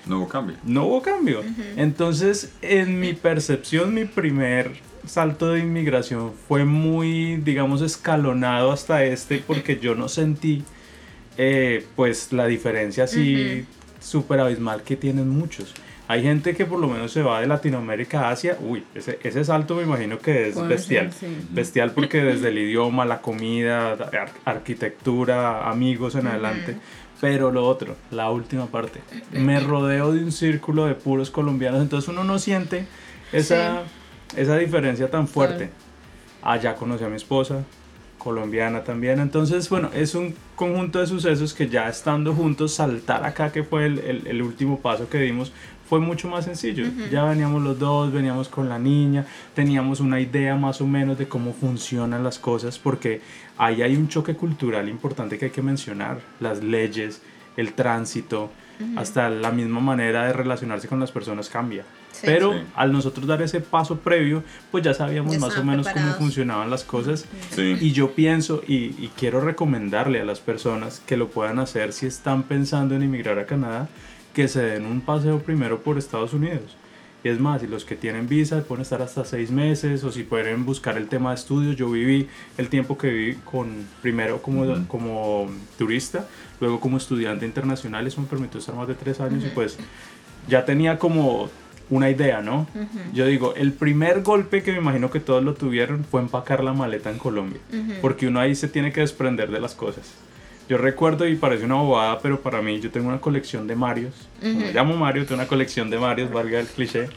no hubo cambio. No hubo cambio. Entonces, en mi percepción, mi primer salto de inmigración fue muy, digamos, escalonado hasta este, porque yo no sentí, eh, pues, la diferencia así súper abismal que tienen muchos. Hay gente que por lo menos se va de Latinoamérica a Asia. Uy, ese, ese salto me imagino que es bestial. sí. Bestial porque desde el (laughs) idioma, la comida, ar- arquitectura, amigos en adelante. Pero lo otro, la última parte, me rodeo de un círculo de puros colombianos, entonces uno no siente esa, esa diferencia tan fuerte. Allá conocí a mi esposa, colombiana también, entonces bueno, es un conjunto de sucesos que ya estando juntos, saltar acá, que fue el, el- el último paso que dimos, fue mucho más sencillo. Ya veníamos los dos, veníamos con la niña, teníamos una idea más o menos de cómo funcionan las cosas, porque ahí hay un choque cultural importante que hay que mencionar, las leyes, el tránsito, hasta la misma manera de relacionarse con las personas cambia. Sí. Pero Sí. al nosotros dar ese paso previo, pues ya sabíamos Ya más o menos cómo funcionaban las cosas. Sí. Y yo pienso y, y quiero recomendarle a las personas que lo puedan hacer si están pensando en emigrar a Canadá, que se den un paseo primero por Estados Unidos. Y es más, si los que tienen visa pueden estar hasta seis meses o si pueden buscar el tema de estudios. Yo viví el tiempo que viví con, primero como, como turista, luego como estudiante internacional. Eso me permitió estar más de tres años y pues ya tenía como una idea, ¿no? Yo digo, el primer golpe que me imagino que todos lo tuvieron fue empacar la maleta en Colombia, porque uno ahí se tiene que desprender de las cosas. Yo recuerdo y parece una bobada, pero para mí yo tengo una colección de Marios. Me llamo Mario, tengo una colección de Marios, valga el cliché.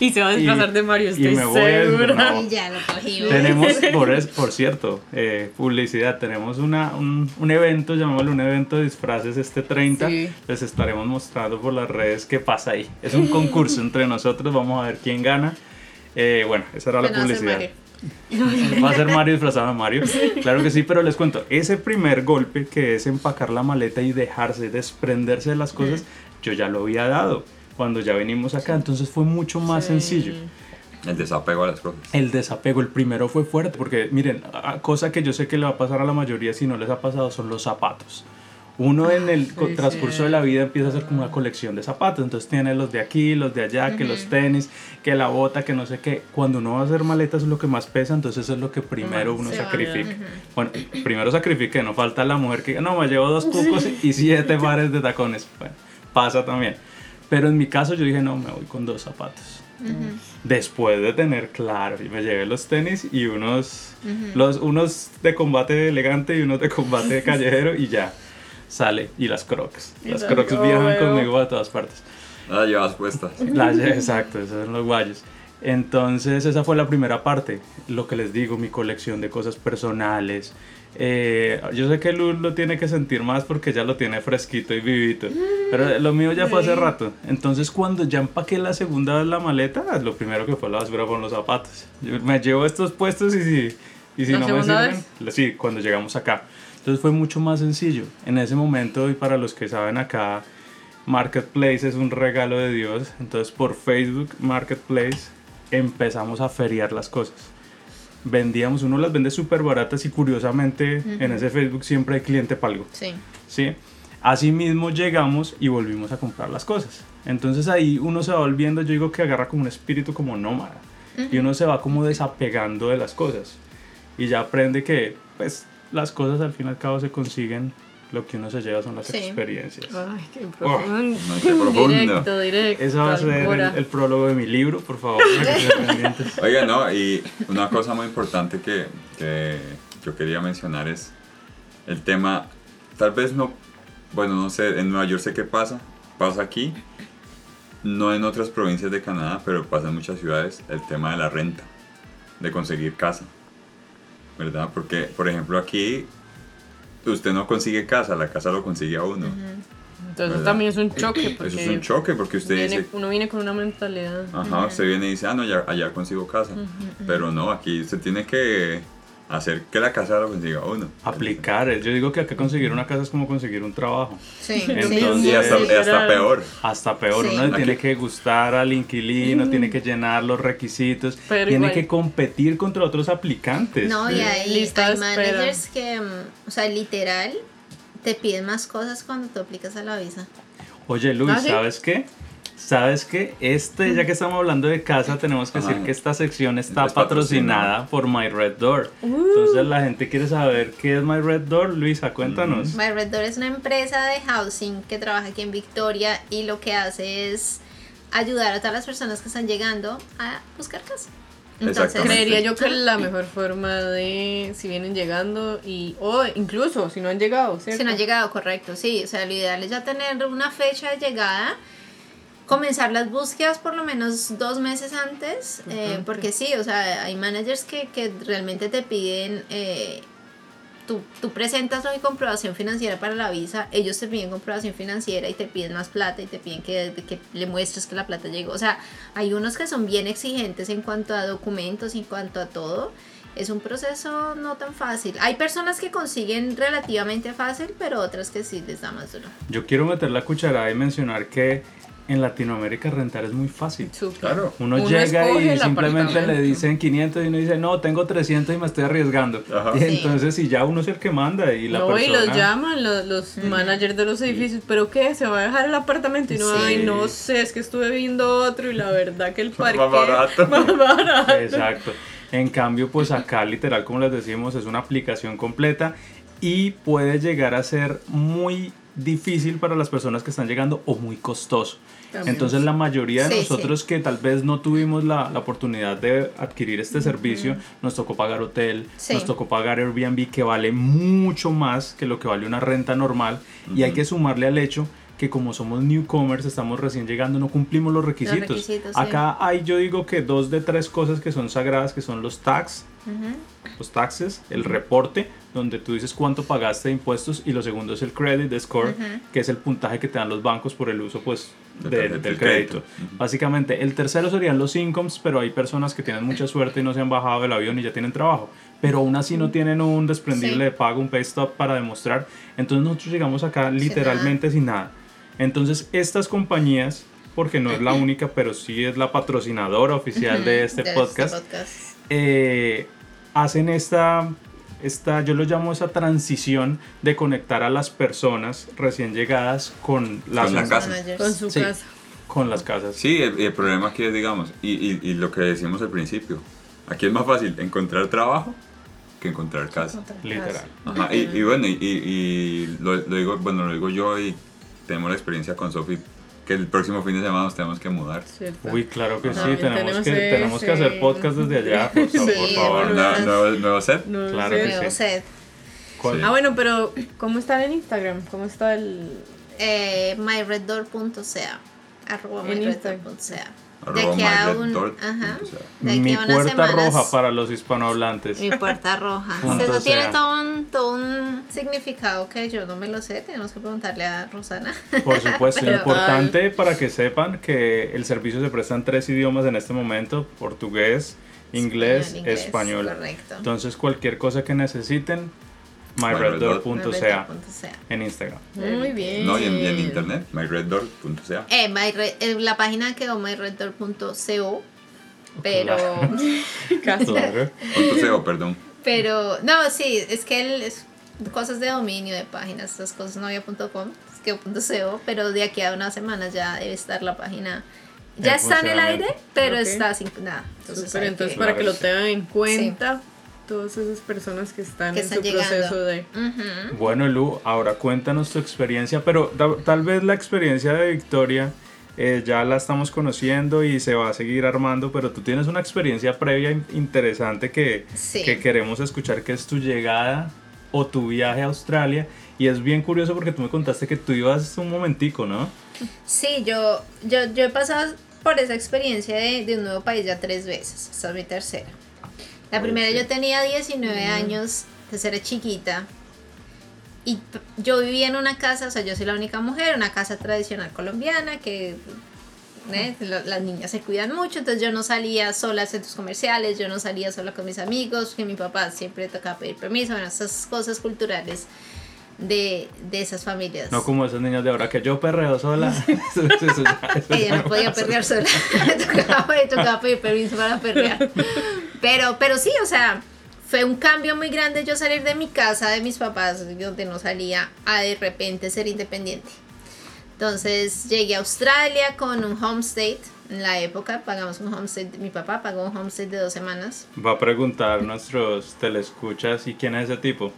Y se va a desplazar Y- de Mario, y estoy me voy a. Y (laughs) ya lo cogimos. Tenemos, por, es- por cierto, eh, publicidad, tenemos una, un, un evento, llamémoslo un evento de disfraces este 30. Sí. Les estaremos mostrando por las redes qué pasa ahí. Es un concurso (laughs) entre nosotros, vamos a ver quién gana. Eh, bueno, esa era la publicidad. (laughs) Va a ser Mario disfrazado de Mario. Claro que sí, pero les cuento, ese primer golpe que es empacar la maleta y dejarse, desprenderse de las cosas, yo ya lo había dado cuando ya venimos acá, entonces fue mucho más Sí. sencillo. El desapego a las cosas. El desapego, el primero fue fuerte, porque miren, a- cosa que yo sé que le va a pasar a la mayoría si no les ha pasado son los zapatos. Uno en el sí, transcurso sí. de la vida empieza a hacer como una colección de zapatos, entonces tiene los de aquí, los de allá, que los tenis, que la bota, que no sé qué. Cuando uno va a hacer maletas es lo que más pesa, entonces eso es lo que primero uno se sacrifica. Bueno, (clears throat) primero sacrifique, no falta la mujer que no, me llevo dos cucos y siete (laughs) pares de tacones. Bueno, pasa también. Pero en mi caso yo dije, no, me voy con dos zapatos. Después de tener, claro, y me llevé los tenis y unos, los, unos de combate elegante y unos de combate (laughs) callejero y ya sale. Y las crocs. Y Las las- crocs oh, viajan conmigo a todas partes. Ah, llevas puestas. (laughs) Las- exacto, esos son los guayos. Entonces esa fue la primera parte, lo que les digo, mi colección de cosas personales. Eh, yo sé que Luz lo tiene que sentir más porque ya lo tiene fresquito y vivito, pero lo mío ya fue hace rato. Entonces cuando ya empaqué la segunda vez la maleta, lo primero que fue a la basura fueron los zapatos. Yo me llevo estos puestos y si, y si ¿La no me sirven, sí, cuando llegamos acá. Entonces fue mucho más sencillo. En ese momento, y para los que saben acá, Marketplace es un regalo de Dios. Entonces por Facebook Marketplace empezamos a feriar las cosas. Vendíamos, uno las vende súper baratas y curiosamente en ese Facebook siempre hay cliente para algo. Sí. ¿sí? Asimismo llegamos y volvimos a comprar las cosas. Entonces ahí uno se va volviendo, yo digo que agarra como un espíritu como nómada. Y uno se va como desapegando de las cosas. Y ya aprende que pues las cosas al fin y al cabo se consiguen. Lo que uno se lleva son las Sí. experiencias. Ay, qué profundo. no, qué profundo. Directo, directo. Eso va a ser el, el prólogo de mi libro, por favor. (laughs) Oiga, no, y una cosa muy importante que, que yo quería mencionar es el tema, tal vez no, bueno, no sé, en Nueva York sé qué pasa, pasa aquí, no en otras provincias de Canadá, pero pasa en muchas ciudades, el tema de la renta, de conseguir casa, ¿verdad? Porque, por ejemplo, aquí usted no consigue casa, la casa lo consigue a uno. Entonces ¿verdad? también es un (clears throat) choque. Porque Eso es un choque porque usted viene- dice, uno viene con una mentalidad. Ajá, usted viene y dice, ah, no, ya, allá consigo casa. Pero no, aquí usted tiene que hacer que la casa lo consiga uno. Aplicar. Yo digo que acá conseguir una casa es como conseguir un trabajo. Sí, Entonces- sí, Y hasta, sí. hasta peor. Hasta peor, Sí. uno le tiene que gustar al inquilino, tiene que llenar los requisitos, Pero tiene igual. que competir contra otros aplicantes. No, y hay, Lista hay managers que, mm, o sea, literal, te piden más cosas cuando tú aplicas a la visa. Oye, Luis, ¿Ah, sí? ¿sabes qué? ¿Sabes qué? Este, ya que estamos hablando de casa, tenemos que decir que esta sección está Es patrocinada por My Red Door. Entonces la gente quiere saber qué es My Red Door. Luisa, cuéntanos. My Red Door es una empresa de housing que trabaja aquí en Victoria y lo que hace es ayudar a todas las personas que están llegando a buscar casa. Exactamente. Creería yo que la mejor forma de si vienen llegando y o incluso si no han llegado, ¿cierto? Si no ha llegado, correcto, sí. O sea, lo ideal es ya tener una fecha de llegada, comenzar las búsquedas por lo menos dos meses antes, eh, porque sí, o sea, hay managers que, que realmente te piden, eh, tú, tú presentas la comprobación financiera para la visa, ellos te piden comprobación financiera y te piden más plata y te piden que, que le muestres que la plata llegó. O sea, hay unos que son bien exigentes en cuanto a documentos, en cuanto a todo. Es un proceso no tan fácil. Hay personas que consiguen relativamente fácil, pero otras que sí les da más duro. Yo quiero meter la cucharada y mencionar que en Latinoamérica rentar es muy fácil. Claro. Uno, Uno llega y simplemente le dicen 500 y uno dice, no, tengo 300 y me estoy arriesgando. Ajá. Y Sí. entonces, si ya uno es el que manda y la no, y persona... los llaman los, los managers de los edificios, pero ¿qué? ¿Se va a dejar el apartamento? Y no, Sí. ay, no sé, es que estuve viendo otro y la verdad que el (laughs) Más parque (laughs) barato. más barato. Exacto. En cambio, pues acá literal, como les decimos, es una aplicación completa y puede llegar a ser muy difícil para las personas que están llegando o muy costoso. También. Entonces la mayoría de Sí, nosotros que tal vez no tuvimos la, la oportunidad de adquirir este servicio, nos tocó pagar hotel, Sí. nos tocó pagar Airbnb que vale mucho más que lo que vale una renta normal y hay que sumarle al hecho que como somos newcomers, estamos recién llegando, no cumplimos los requisitos. requisitos, sí. Acá hay yo digo que dos de tres cosas que son sagradas, que son los tax, Ujú. los taxes, el reporte, donde tú dices cuánto pagaste de impuestos, y lo segundo es el credit the score, que es el puntaje que te dan los bancos por el uso pues De de- del de crédito. crédito. Ujú. Básicamente, el tercero serían los incomes, pero hay personas que tienen mucha suerte y no se han bajado del avión y ya tienen trabajo, pero aún así no tienen un desprendible Sí. de pago, un pay stop para demostrar. Entonces nosotros llegamos acá literalmente sin nada. Entonces estas compañías, porque no es la única, pero sí es la patrocinadora oficial de este De podcast, podcast. eh, hacen esta, esta, yo lo llamo esa transición de conectar a las personas recién llegadas con las, Con la casa. Con su Sí. casa. con las casas. Sí, el, el problema aquí es, digamos, y, y, y lo que decimos al principio, aquí es más fácil encontrar trabajo que encontrar casa. Literal. Ajá, y, y bueno, y, y- y lo, lo digo, bueno, lo digo yo y tenemos la experiencia con Sofi que el próximo fin de semana nos tenemos que mudar. ¿cierto? Uy, claro que sí, tenemos, tenemos que, tenemos que hacer podcast desde allá, por, (laughs) favor, Sí, por favor. bueno. Nuevo, nuevo- nuevo set. No Claro sé. que Nuevo sí. set. ¿Cuál? Sí. Ah, bueno, pero ¿cómo está en Instagram? ¿Cómo está el...? Eh, myreddoor.ca arroba myreddoor.ca De arroba aquí a myreddort un- ajá. De aquí Mi a puerta semanas- roja para los hispanohablantes. Mi puerta roja. (laughs) Eso tiene todo un, todo un significado que yo no me lo sé. Tenemos que preguntarle a Rosana. Por supuesto, (laughs) Pero- importante para que sepan que el servicio se presta en tres idiomas en este momento, portugués, inglés, Español, inglés, español. correcto. Entonces cualquier cosa que necesiten, myreddoor.ca en Instagram. Muy bien. No, y en, y en internet, myreddort.ca. Eh, myre- eh, la página quedó myreddoor.co. Pero, (laughs) Casi. .co, perdón. pero, no, sí, es que el, es cosas de dominio, de páginas, esas cosas no había punto .com, es que punto .co, pero de aquí a unas semanas ya debe estar la página. Ya está en el aire, pero está sin nada. Entonces, entonces que- para que lo tengan en cuenta todas esas personas que están Que en están su llegando. proceso de... Bueno, Lu, ahora cuéntanos tu experiencia, pero ta- tal vez la experiencia de Victoria eh, ya la estamos conociendo y se va a seguir armando, pero tú tienes una experiencia previa in- interesante que, Sí. que queremos escuchar, que es tu llegada o tu viaje a Australia. Y es bien curioso porque tú me contaste que tú ibas un momentico, ¿no? Sí, yo, yo, yo he pasado por esa experiencia de, de un nuevo país ya tres veces. Esta es mi tercera. La primera yo tenía 19 años, entonces era chiquita. Y yo vivía en una casa, o sea, yo soy la única mujer, una casa tradicional colombiana que ¿eh? Las niñas se cuidan mucho, entonces yo no salía sola a centros comerciales, yo no salía sola con mis amigos, que mi papá siempre tocaba pedir permiso, bueno, esas cosas culturales de, de esas familias. No como esas niñas de ahora que yo perreo sola. (laughs) Eso- eso ya- eso ya Ella no podía perrear sola. (laughs) tocaba, tocaba pedir permiso para perrear. Pero, pero sí, o sea, fue un cambio muy grande yo salir de mi casa, de mis papás, donde no salía, a de repente ser independiente. Entonces llegué a Australia con un homestay. En la época pagamos un homestay. Mi papá pagó un homestay de dos semanas. Va a preguntar nuestros telescuchas y quién es ese tipo.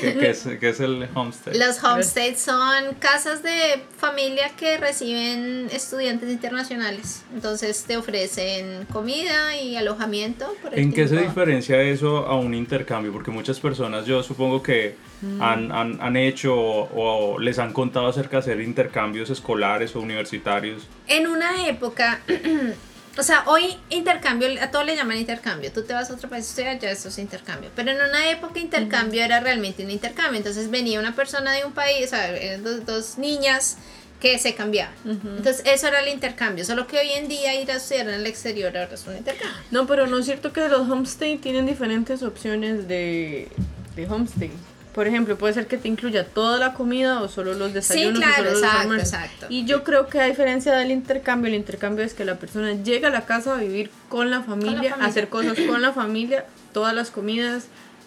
¿Qué, qué es, qué es el homestead? Los homestays son casas de familia que reciben estudiantes internacionales. Entonces te ofrecen comida y alojamiento. Por el ¿En qué se diferencia eso a un intercambio? Porque muchas personas yo supongo que han, han, han hecho o, o les han contado acerca de hacer intercambios escolares o universitarios. En una época, (clears throat) o sea, hoy intercambio, a todo le llaman intercambio. Tú te vas a otro país a estudiar, ya eso es intercambio. Pero en una época intercambio era realmente un intercambio. Entonces venía una persona de un país, o sea, eran dos, dos niñas que se cambiaban. Entonces eso era el intercambio. Solo que hoy en día ir a estudiar en el exterior ahora es un intercambio. No, pero no es cierto que los homestay tienen diferentes opciones de, de homestay. Por ejemplo, puede ser que te incluya toda la comida o solo los desayunos claro, o solo los exacto, almuerzos. exacto. Y yo creo que a diferencia del intercambio, el intercambio es que la persona llega a la casa a vivir con la familia, familia. a hacer cosas con la familia, todas las comidas,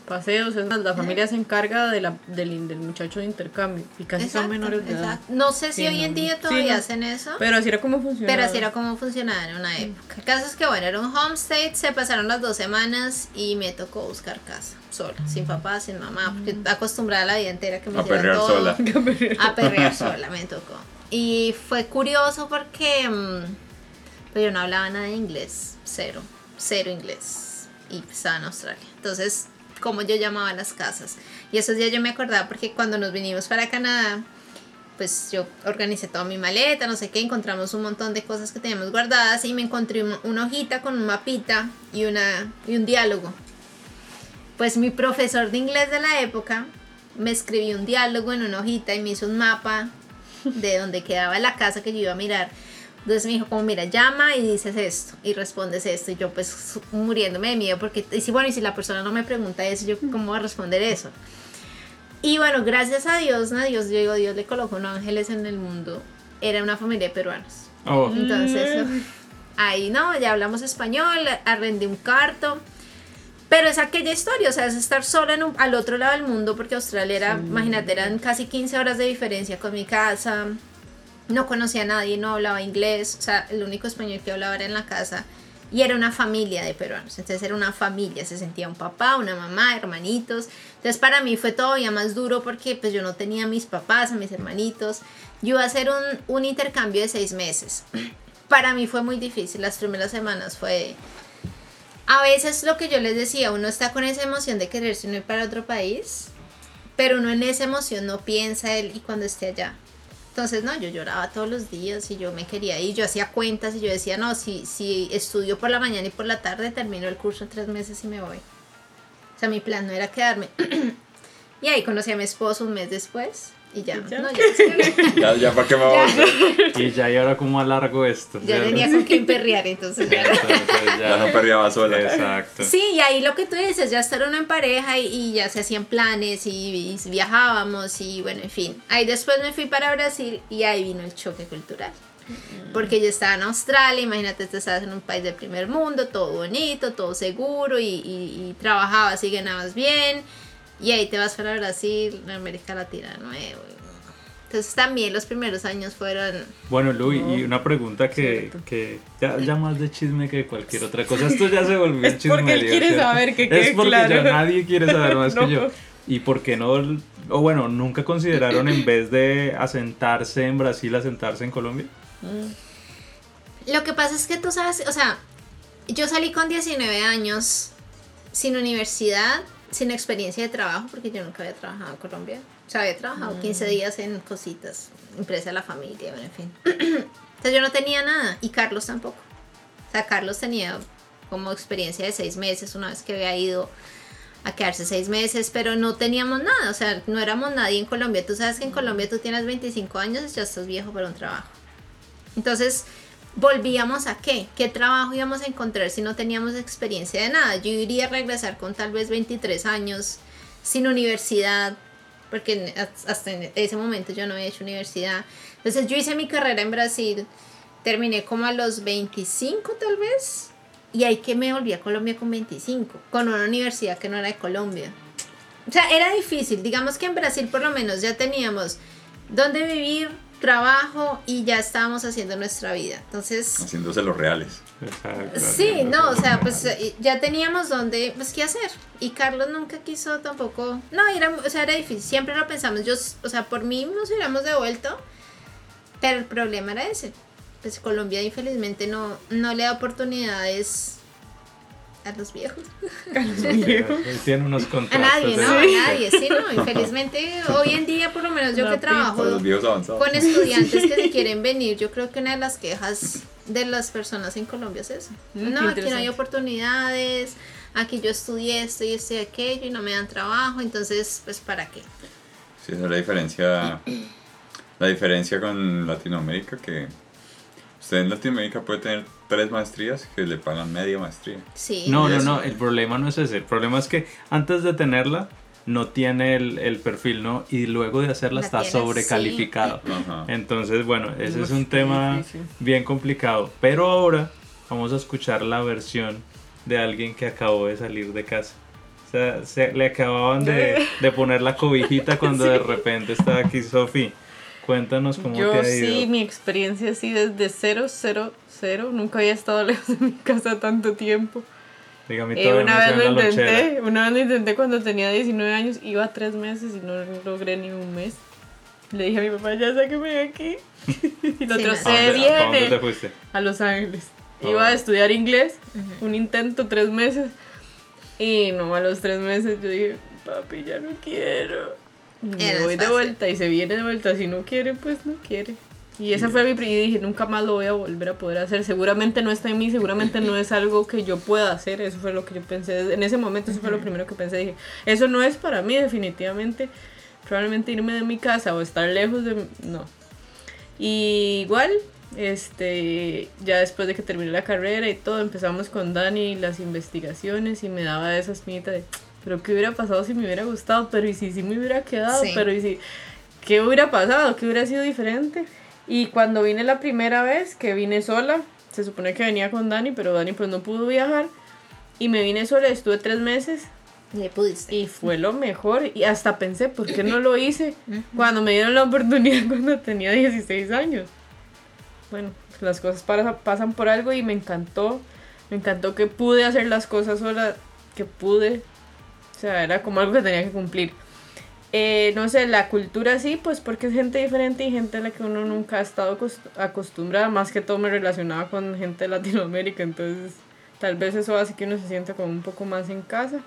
paseos, es más, la familia se encarga de la, del, del muchacho de intercambio y casi son Exacto, menores de edad. exacto. No sé si Sí, hoy en día Sí, todavía no. hacen eso. Pero así era como funcionaba. Pero así era como funcionaba en una época. El caso es que, bueno, era un homestay, se pasaron las dos semanas y me tocó buscar casa, sola, sin papá, sin mamá, porque acostumbrada a la vida entera que me A perrear todo. sola. (laughs) A perrear sola me tocó. Y fue curioso porque mm, pues yo no hablaba nada de inglés, cero, cero inglés. Y estaba en Australia. Entonces, como yo llamaba a las casas. Y esos días yo me acordaba porque cuando nos vinimos para Canadá, pues yo organicé toda mi maleta, no sé qué, encontramos un montón de cosas que teníamos guardadas y me encontré un- una hojita con un mapita y, una, y un diálogo. Pues mi profesor de inglés de la época me escribió un diálogo en una hojita y me hizo un mapa de donde quedaba la casa que yo iba a mirar. Entonces me dijo como, mira, llama y dices esto y respondes esto. Y yo pues muriéndome de miedo porque, y si, bueno, y si la persona no me pregunta eso, yo cómo voy a responder eso. Y bueno, gracias a Dios, ¿no? Dios, yo digo, Dios le colocó unos ángeles en el mundo. Era una familia de peruanos. Oh, Entonces, ahí no, ya hablamos español, arrendé un carto. Pero es aquella historia, o sea, es estar sola en un- al otro lado del mundo, porque Australia era, imagínate, eran casi 15 horas de diferencia con mi casa. No conocía a nadie, no hablaba inglés, o sea, el único español que hablaba era en la casa. Y era una familia de peruanos, entonces era una familia, se sentía un papá, una mamá, hermanitos. Entonces para mí fue todavía más duro porque pues yo no tenía a mis papás, a mis hermanitos. Yo iba a hacer un, un intercambio de seis meses. (clears throat) Para mí fue muy difícil, las primeras semanas fue... A veces lo que yo les decía, uno está con esa emoción de quererse ir para otro país, pero uno en esa emoción no piensa él y cuando esté allá. Entonces, no, yo lloraba todos los días y yo me quería ir, yo hacía cuentas y yo decía, no, si, si estudio por la mañana y por la tarde, termino el curso en tres meses y me voy. O sea, mi plan no era quedarme. (clears throat) y ahí conocí a mi esposo un mes después y ya. ¿Y ya? No, ya, Ya, (laughs) ya para qué me voy a. Y ya, y ahora cómo alargo esto. ya ¿cierto? tenía con quién perrear, entonces ya. Entonces, Ya no perreaba sola. Exacto. Sí, y ahí lo que tú dices, ya estar uno en pareja y, y ya se hacían planes y, y viajábamos y bueno, en fin. Ahí después me fui para Brasil y ahí vino el choque cultural. Porque yo estaba en Australia, imagínate, tú estabas en un país del primer mundo, todo bonito, todo seguro y, y- y trabajabas y ganabas bien. Y ahí te vas para Brasil, América Latina nuevo. Entonces también los primeros años fueron... Bueno, Luis, y una pregunta que, que ya, ya más de chisme que cualquier otra cosa. Esto ya se volvió (laughs) Es porque él quiere ¿cierto? saber, que quede Es porque claro. ya nadie quiere saber más (laughs) No. que yo. ¿Y por qué no? O bueno, ¿nunca consideraron en vez de asentarse en Brasil, asentarse en Colombia? Lo que pasa es que tú sabes, o sea, yo salí con 19 años sin universidad, sin experiencia de trabajo, porque yo nunca había trabajado en Colombia. O sea, había trabajado 15 días en cositas, empresa de la familia, bueno, en fin. (clears throat) Entonces yo no tenía nada y Carlos tampoco. O sea, Carlos tenía como experiencia de seis meses una vez que había ido a quedarse seis meses, pero no teníamos nada, o sea, no éramos nadie en Colombia. Tú sabes que en Colombia tú tienes 25 años y ya estás viejo para un trabajo. Entonces, volvíamos a qué? ¿Qué trabajo íbamos a encontrar si no teníamos experiencia de nada? Yo iría a regresar con tal vez 23 años, sin universidad, porque hasta en ese momento yo no había hecho universidad. Entonces, yo hice mi carrera en Brasil, terminé como a los 25 tal vez, y ahí que me volví a Colombia con 25, con una universidad que no era de Colombia. O sea, era difícil. Digamos que en Brasil por lo menos ya teníamos dónde vivir, trabajo y ya estábamos haciendo nuestra vida. Entonces, Haciéndose los reales. Exacto. sí, no, o sea, pues eh, ya teníamos dónde, pues qué hacer. Y Carlos nunca quiso tampoco. No, era, o sea, era difícil. Siempre lo pensamos. Yo, o sea, por mí nos hubiéramos devuelto. Pero el problema era ese. Pues Colombia infelizmente no, no le da oportunidades a los viejos. Tiene unos A contrastes. nadie, ¿no? A nadie, sí, no. Infelizmente, (laughs) hoy en día, por lo menos yo La que trabajo los viejos con estudiantes que se (laughs) quieren venir, yo creo que una de las quejas de las personas en Colombia es eso. Mm, No, aquí no hay oportunidades, aquí yo estudié esto y esto y aquello y no me dan trabajo, entonces, pues, ¿para qué? Sí, esa es la diferencia. La diferencia con Latinoamérica que usted en Latinoamérica puede tener tres maestrías que le pagan media maestría. Sí. No, no, no, el problema no es ese. El problema es que antes de tenerla no tiene el, el perfil, ¿no? Y luego de hacerla La está tiene, sobrecalificado. Ajá. Entonces, bueno, ese es un tema bien complicado. Pero ahora vamos a escuchar la versión de alguien que acabó de salir de casa. O sea, se, le acababan de, (laughs) de poner la cobijita cuando de repente estaba aquí Sofi. Cuéntanos cómo Yo te ha ido. sí, mi experiencia así desde cero, cero, cero. Nunca había estado (laughs) lejos de mi casa tanto tiempo. Dígame Eh, una vez lo lonchera. intenté, una vez lo intenté cuando tenía 19 años, iba tres meses y no logré ni un mes. Le dije a mi papá, ya sáqueme de aquí. (laughs) y no. ¿A se dónde, a dónde te fuiste? a Los Ángeles. Oh. Iba a estudiar inglés, un intento tres meses. Y no, a los tres meses yo dije, papi, ya no quiero. Y me voy de vuelta y se viene de vuelta. Si no quiere, pues no quiere. Y esa fue mi y dije, nunca más lo voy a volver a poder hacer. Seguramente no está en mí, seguramente no es algo que yo pueda hacer. Eso fue lo que yo pensé. En ese momento, eso fue lo primero que pensé. Dije, eso no es para mí, definitivamente. Probablemente irme de mi casa o estar lejos de... mi- No. Y igual, este, ya después de que terminé la carrera y todo, empezamos con Dani las investigaciones y me daba esa espinita de, pero ¿qué hubiera pasado si me hubiera gustado? Pero ¿y si, si me hubiera quedado? Sí. Pero ¿y si, qué hubiera pasado? ¿Qué hubiera sido diferente? Y cuando vine la primera vez, que vine sola, se supone que venía con Dani, pero Dani pues no pudo viajar. Y me vine sola, estuve tres meses pudiste. y fue lo mejor. Y hasta pensé, ¿por qué no lo hice (clears throat) cuando me dieron la oportunidad (laughs) cuando tenía 16 años? Bueno, las cosas para- pasan por algo y me encantó. Me encantó que pude hacer las cosas sola, que pude. O sea, era como algo que tenía que cumplir. Eh, no sé, la cultura sí, pues porque es gente diferente y gente a la que uno nunca ha estado acost- acostumbrada. Más que todo me relacionaba con gente de Latinoamérica, entonces tal vez eso hace que uno se sienta como un poco más en casa.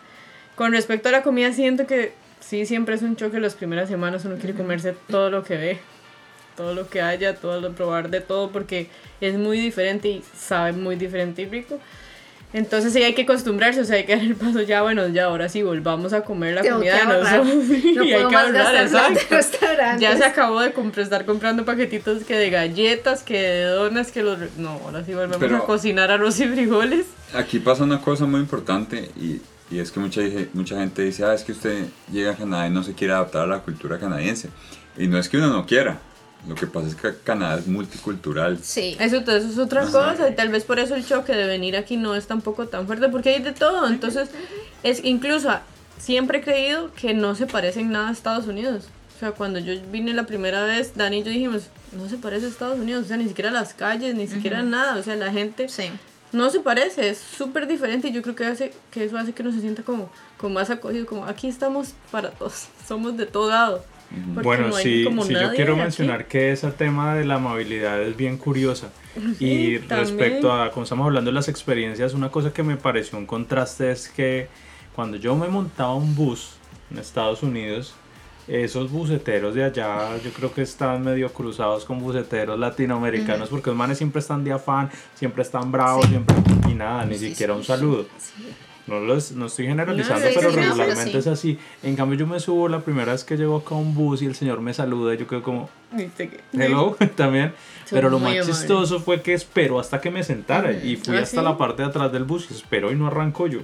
Con respecto a la comida, siento que sí, siempre es un choque las primeras semanas, uno quiere comerse todo lo que ve. todo lo que haya, todo lo probar de todo, porque es muy diferente y sabe muy diferente y rico. Entonces sí hay que acostumbrarse, o sea, hay que dar el paso ya, bueno, ya ahora sí volvamos a comer la Tengo comida de nosotros. No (laughs) Y hay que ahorrar, exacto. Ya se acabó de comprar, estar comprando paquetitos que de galletas, que de donas, que los... No, ahora sí volvemos Pero- a cocinar arroz y frijoles. Aquí pasa una cosa muy importante y, y es que mucha, mucha gente dice, ah, es que usted llega a Canadá y no se quiere adaptar a la cultura canadiense. Y no es que uno no quiera, lo que pasa es que Canadá es multicultural. Sí. Eso, entonces es otra cosa y tal vez por eso el choque de venir aquí no es tampoco tan fuerte porque hay de todo. Entonces, es incluso siempre he creído que no se parece en nada a Estados Unidos. O sea, cuando yo vine la primera vez, Dani y yo dijimos, no se parece a Estados Unidos, o sea, ni siquiera las calles, ni siquiera nada, o sea, la gente Sí. no se parece, es súper diferente y yo creo que hace que eso hace que uno se sienta como, como más acogido, como aquí estamos para todos, (laughs) somos de todo lado. Porque Bueno, no sí, sí yo quiero aquí. mencionar que ese tema de la amabilidad es bien curiosa. (laughs) y también. respecto a, como estamos hablando de las experiencias, una cosa que me pareció un contraste es que cuando yo me montaba un bus en Estados Unidos, esos buceteros de allá yo creo que están medio cruzados con buceteros latinoamericanos porque los manes siempre están de afán, siempre están bravos, Sí. siempre y nada, ni Sí, siquiera un sí. saludo. No, los, no estoy generalizando, No, pero regularmente sí. es así. En cambio, yo me subo la primera vez que llego acá a un bus y el señor me saluda y yo quedo como, hello, (laughs) también. Pero lo más chistoso fue que esperó hasta que me sentara y fui ¿Ah, hasta sí? la parte de atrás del bus y esperó y no arrancó yo.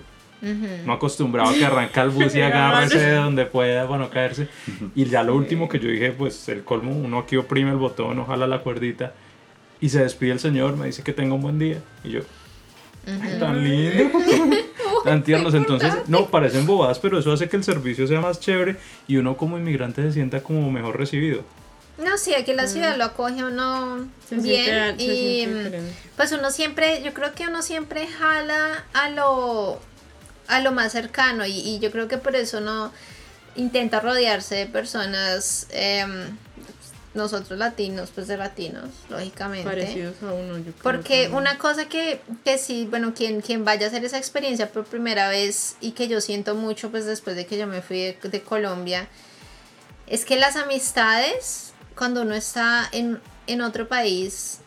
No acostumbrado a que arranca el bus y (laughs) agárrese de donde pueda para no caerse. Y ya lo último que yo dije, pues el colmo, uno aquí oprime el botón, ojalá la cuerdita. Y se despide el señor, me dice que tenga un buen día. Y yo, "Ay, tan lindo, (laughs) tan (laughs) tiernos. Entonces, no, parecen bobadas, pero eso hace que el servicio sea más chévere y uno como inmigrante se sienta como mejor recibido. No, sí, aquí la ciudad lo acoge a uno Mm. Se bien siente- y mm, pues uno siempre, yo creo que uno siempre jala a lo a lo más cercano y, y yo creo que por eso uno intenta rodearse de personas em, nosotros latinos, pues de latinos, lógicamente. Parecidos a uno, yo creo. Porque una cosa que, que sí, bueno, quien, quien vaya a hacer esa experiencia por primera vez y que yo siento mucho, pues después de que yo me fui de, de Colombia, es que las amistades, cuando uno está en, en otro país,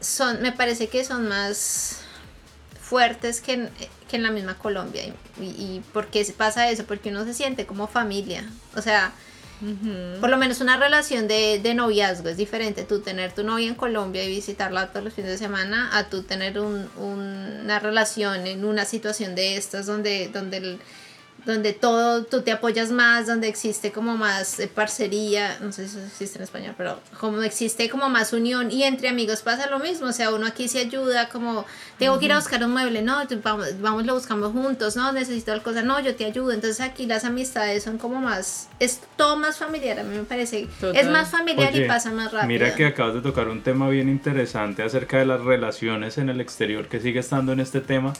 son, me parece que son más fuertes que en, que en la misma Colombia. Y, y por qué pasa eso? Porque uno se siente como familia. O sea, Por lo menos una relación de, de noviazgo es diferente. Tú tener tu novia en Colombia y visitarla todos los fines de semana a tú tener un- un- una relación en una situación de estas donde, donde, el- donde todo tú te apoyas más, donde existe como más eh, parcería, no sé si eso existe en español, pero como existe como más unión y entre amigos pasa lo mismo. O sea, uno aquí se ayuda, como tengo que ir a buscar un mueble, no, vamos, vamos lo buscamos juntos, no, necesito tal cosa, no, yo te ayudo. Entonces aquí las amistades son como más, es todo más familiar, a mí me parece. Total. Es más familiar y pasa más rápido. Mira que acabas de tocar un tema bien interesante acerca de las relaciones en el exterior que sigue estando en este tema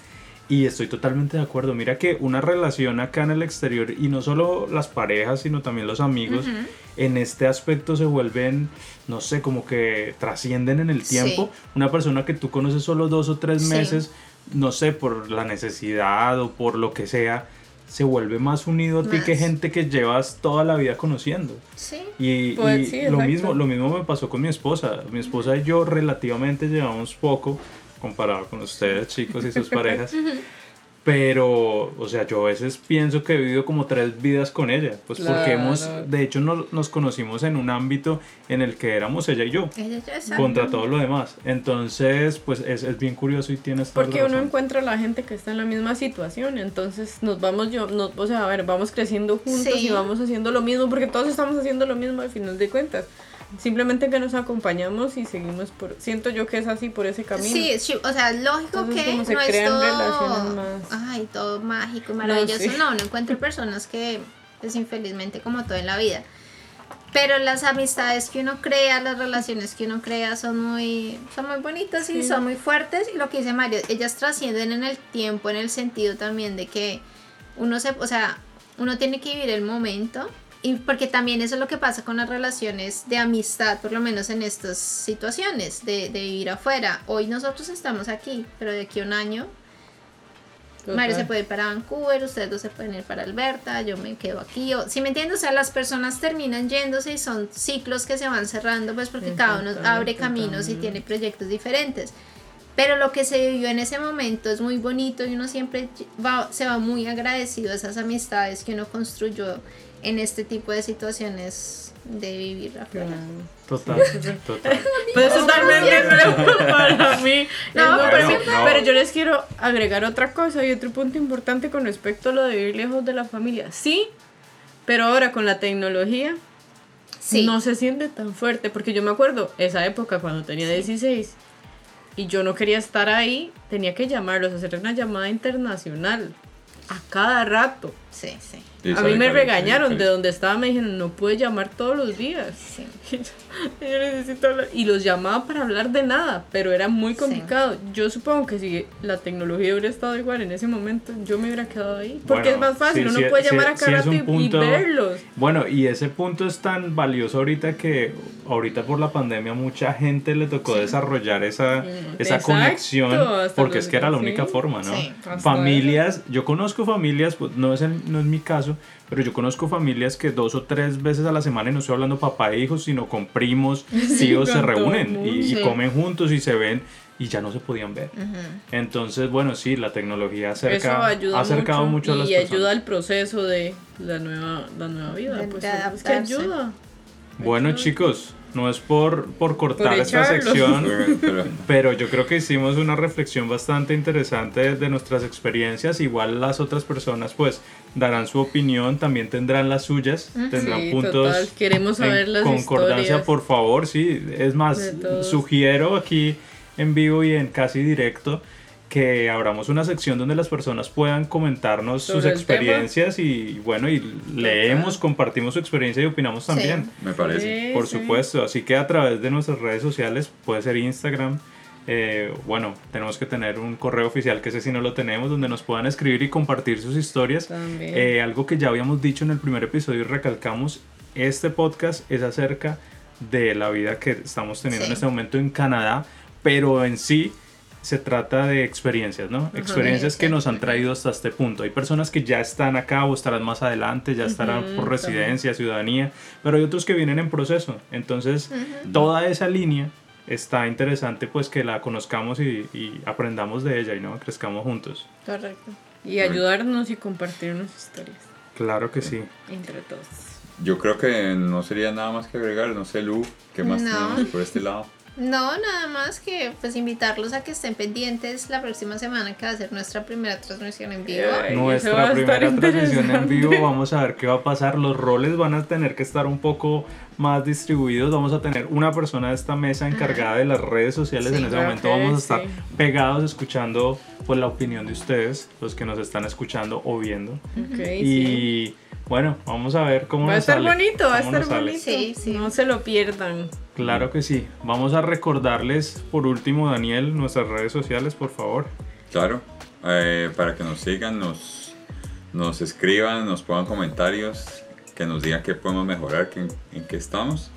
y estoy totalmente de acuerdo. Mira que una relación acá en el exterior y no solo las parejas sino también los amigos en este aspecto se vuelven, no sé, como que trascienden en el tiempo. Una persona que tú conoces solo dos o tres Sí. meses, no sé, por la necesidad o por lo que sea, se vuelve más unido a ti que gente que llevas toda la vida conociendo. Sí. Y, Pues y sí, lo mismo lo mismo me pasó con mi esposa. Mi esposa y yo relativamente llevamos poco comparado con ustedes, chicos y sus (laughs) parejas. Pero, o sea, yo a veces pienso que he vivido como tres vidas con ella. Pues porque Claro. hemos, de hecho, nos, nos conocimos en un ámbito en el que éramos ella y yo. Contra todo lo demás. Entonces, pues es, es bien curioso y tienes Porque uno razón. encuentra a la gente que está en la misma situación, entonces nos vamos yo, nos, o sea, a ver, vamos creciendo juntos Sí. y vamos haciendo lo mismo, porque todos estamos haciendo lo mismo al final de cuentas. Simplemente que nos acompañamos y seguimos por, siento yo que es así por ese camino. Sí, sí, o sea, lógico Entonces, que se no es crean todo, relaciones más- ay, todo mágico y maravilloso. sí. No, no encuentro personas que, pues infelizmente, como todo en la vida. Pero las amistades que uno crea, las relaciones que uno crea son muy, son muy bonitas y son muy fuertes. Y lo que dice Mario, ellas trascienden en el tiempo, en el sentido también de que uno se, o sea, uno tiene que vivir el momento. Y porque también eso es lo que pasa con las relaciones de amistad, por lo menos en estas situaciones de, de vivir afuera. Hoy nosotros estamos aquí, pero de aquí a un año Total. Mario se puede ir para Vancouver, ustedes dos se pueden ir para Alberta, yo me quedo aquí. O, si me entiendes, o sea, las personas terminan yéndose y son ciclos que se van cerrando, pues porque cada uno abre caminos y tiene proyectos diferentes. Pero lo que se vivió en ese momento es muy bonito y uno siempre va, se va muy agradecido a esas amistades que uno construyó en este tipo de situaciones de vivir afuera. Total, total. (laughs) Pues totalmente nuevo para mí. No, pero sí- no. pero yo les quiero agregar otra cosa y otro punto importante con respecto a lo de vivir lejos de la familia. Sí, pero ahora con la tecnología Sí. no se siente tan fuerte. Porque yo me acuerdo esa época cuando tenía 16 y yo no quería estar ahí, tenía que llamarlos, hacer una llamada internacional a cada rato. Sí, sí. A mí me regañaron de donde estaba, me dijeron, no puedes llamar todos los días. sí. (laughs) Y yo, yo necesito hablar. Y los llamaba para hablar de nada, pero era muy Sí. complicado. Yo supongo que si la tecnología hubiera estado igual en ese momento, yo me hubiera quedado ahí. Porque Bueno, es más fácil, sí, uno sí, puede sí, llamar a cada rato y, verlos. Bueno, y ese punto es tan valioso ahorita que ahorita por la pandemia mucha gente le tocó desarrollar esa, esa exacto, conexión porque es que era la sí. única forma, ¿no? Familias, yo conozco familias, pues no es, el- no es mi caso, pero yo conozco familias que dos o tres veces a la semana, y no estoy hablando papá e hijos, sino con primos, (laughs) tíos, se reúnen y, y comen juntos y se ven y ya no se podían ver. Entonces, bueno, sí, la tecnología acerca, ha acercado mucho, mucho, a las y personas. ayuda al proceso de la nueva, la nueva vida. De- pues, es que ayuda. Bueno, chicos, no es por, por cortar Por esta sección, (laughs) Pero- yo creo que hicimos una reflexión bastante interesante de, nuestras experiencias. Igual las otras personas, pues, darán su opinión, también tendrán las suyas, tendrán Sí, puntos total, queremos saber en las concordancia, historias. por favor. Sí, es más, sugiero aquí en vivo y en casi directo que abramos una sección donde las personas puedan comentarnos sus Sobre experiencias y bueno, y leemos, compartimos su experiencia y opinamos Sí. también. Me parece. Sí, Por sí. supuesto, así que a través de nuestras redes sociales, puede ser Instagram, eh, bueno, tenemos que tener un correo oficial que ese sí no lo tenemos, donde nos puedan escribir y compartir sus historias. También. Eh, algo que ya habíamos dicho en el primer episodio y recalcamos, este podcast es acerca de la vida que estamos teniendo Sí. en este momento en Canadá, pero en sí se trata de experiencias, ¿no? Experiencias que nos han traído hasta este punto. Hay personas que ya están acá o estarán más adelante, ya estarán por residencia, ciudadanía, pero hay otros que vienen en proceso. Entonces, toda esa línea está interesante pues que la conozcamos y, y aprendamos de ella y no crezcamos juntos. Correcto. Y ayudarnos y compartirnos historias Claro que sí. entre todos. Yo creo que no sería nada más que agregar, no sé, Lu, ¿qué más No. tenemos por este lado? (laughs) No, nada más que pues invitarlos a que estén pendientes la próxima semana que va a ser nuestra primera transmisión en vivo. Ay, Nuestra primera transmisión en vivo, vamos a ver qué va a pasar. Los roles van a tener que estar un poco más distribuidos. Vamos a tener una persona de esta mesa encargada de las redes sociales. Sí, en ese momento vamos a sí. estar pegados escuchando pues, la opinión de ustedes, los que nos están escuchando o viendo. Ok, sí. Bueno, vamos a ver cómo Va a nos estar sale, bonito, va a estar sale. bonito. Sí, sí. No se lo pierdan. Claro que sí. Vamos a recordarles por último, Daniel, nuestras redes sociales, por favor. Claro, eh, para que nos sigan, nos, nos escriban, nos pongan comentarios, que nos digan qué podemos mejorar, que, en qué estamos.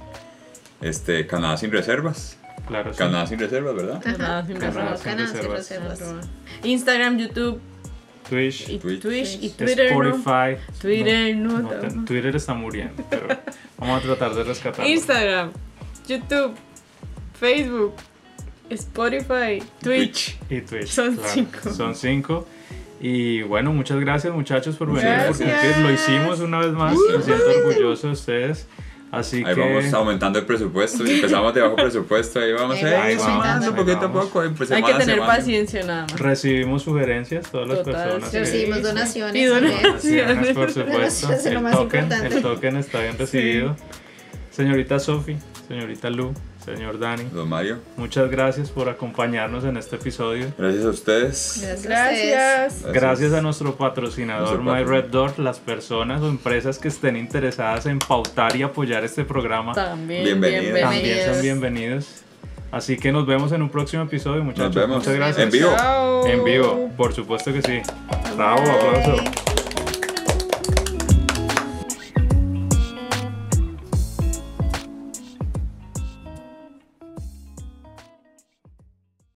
Este, Canadá sin reservas. Claro, sí. Canadá sin reservas, ¿verdad? Canadá sin Canadá Canadá sin reservas. reservas. Instagram, YouTube, Twitch, y Twitch. Twitch, y Twitter. ¿no? Spotify. Twitter, no, no, no. Twitter está muriendo, pero vamos a tratar de rescatarlo. Instagram, YouTube, Facebook, Spotify, Twitch. y Twitch. Son claro. cinco. Son cinco. Y bueno, muchas gracias muchachos por venir, por Gracias. cumplir. Lo hicimos una vez más. Me siento orgulloso de ustedes. Así Ahí que vamos aumentando el presupuesto. Empezamos de bajo presupuesto, ahí vamos ir ahí sumando vamos, poquito a poco. pues, Hay que tener semana. paciencia nada más. recibimos sugerencias, todas las Total, personas. sí. Recibimos donaciones. Y. Donaciones, por supuesto. Donaciones El token, el token está bien recibido. Señorita Sofi, señorita Lu, señor Dani, Don Mario, muchas gracias por acompañarnos en este episodio. gracias a ustedes. Gracias. Gracias. Gracias a nuestro patrocinador Nuestro My. Red Door, las personas o empresas que estén interesadas en pautar y apoyar este programa También Bienvenidos. también son bienvenidos. Así que nos vemos en un próximo episodio, muchachos. vemos Muchas gracias. en vivo. Chao. En vivo, por supuesto que sí. Bravo, aplauso. Bye.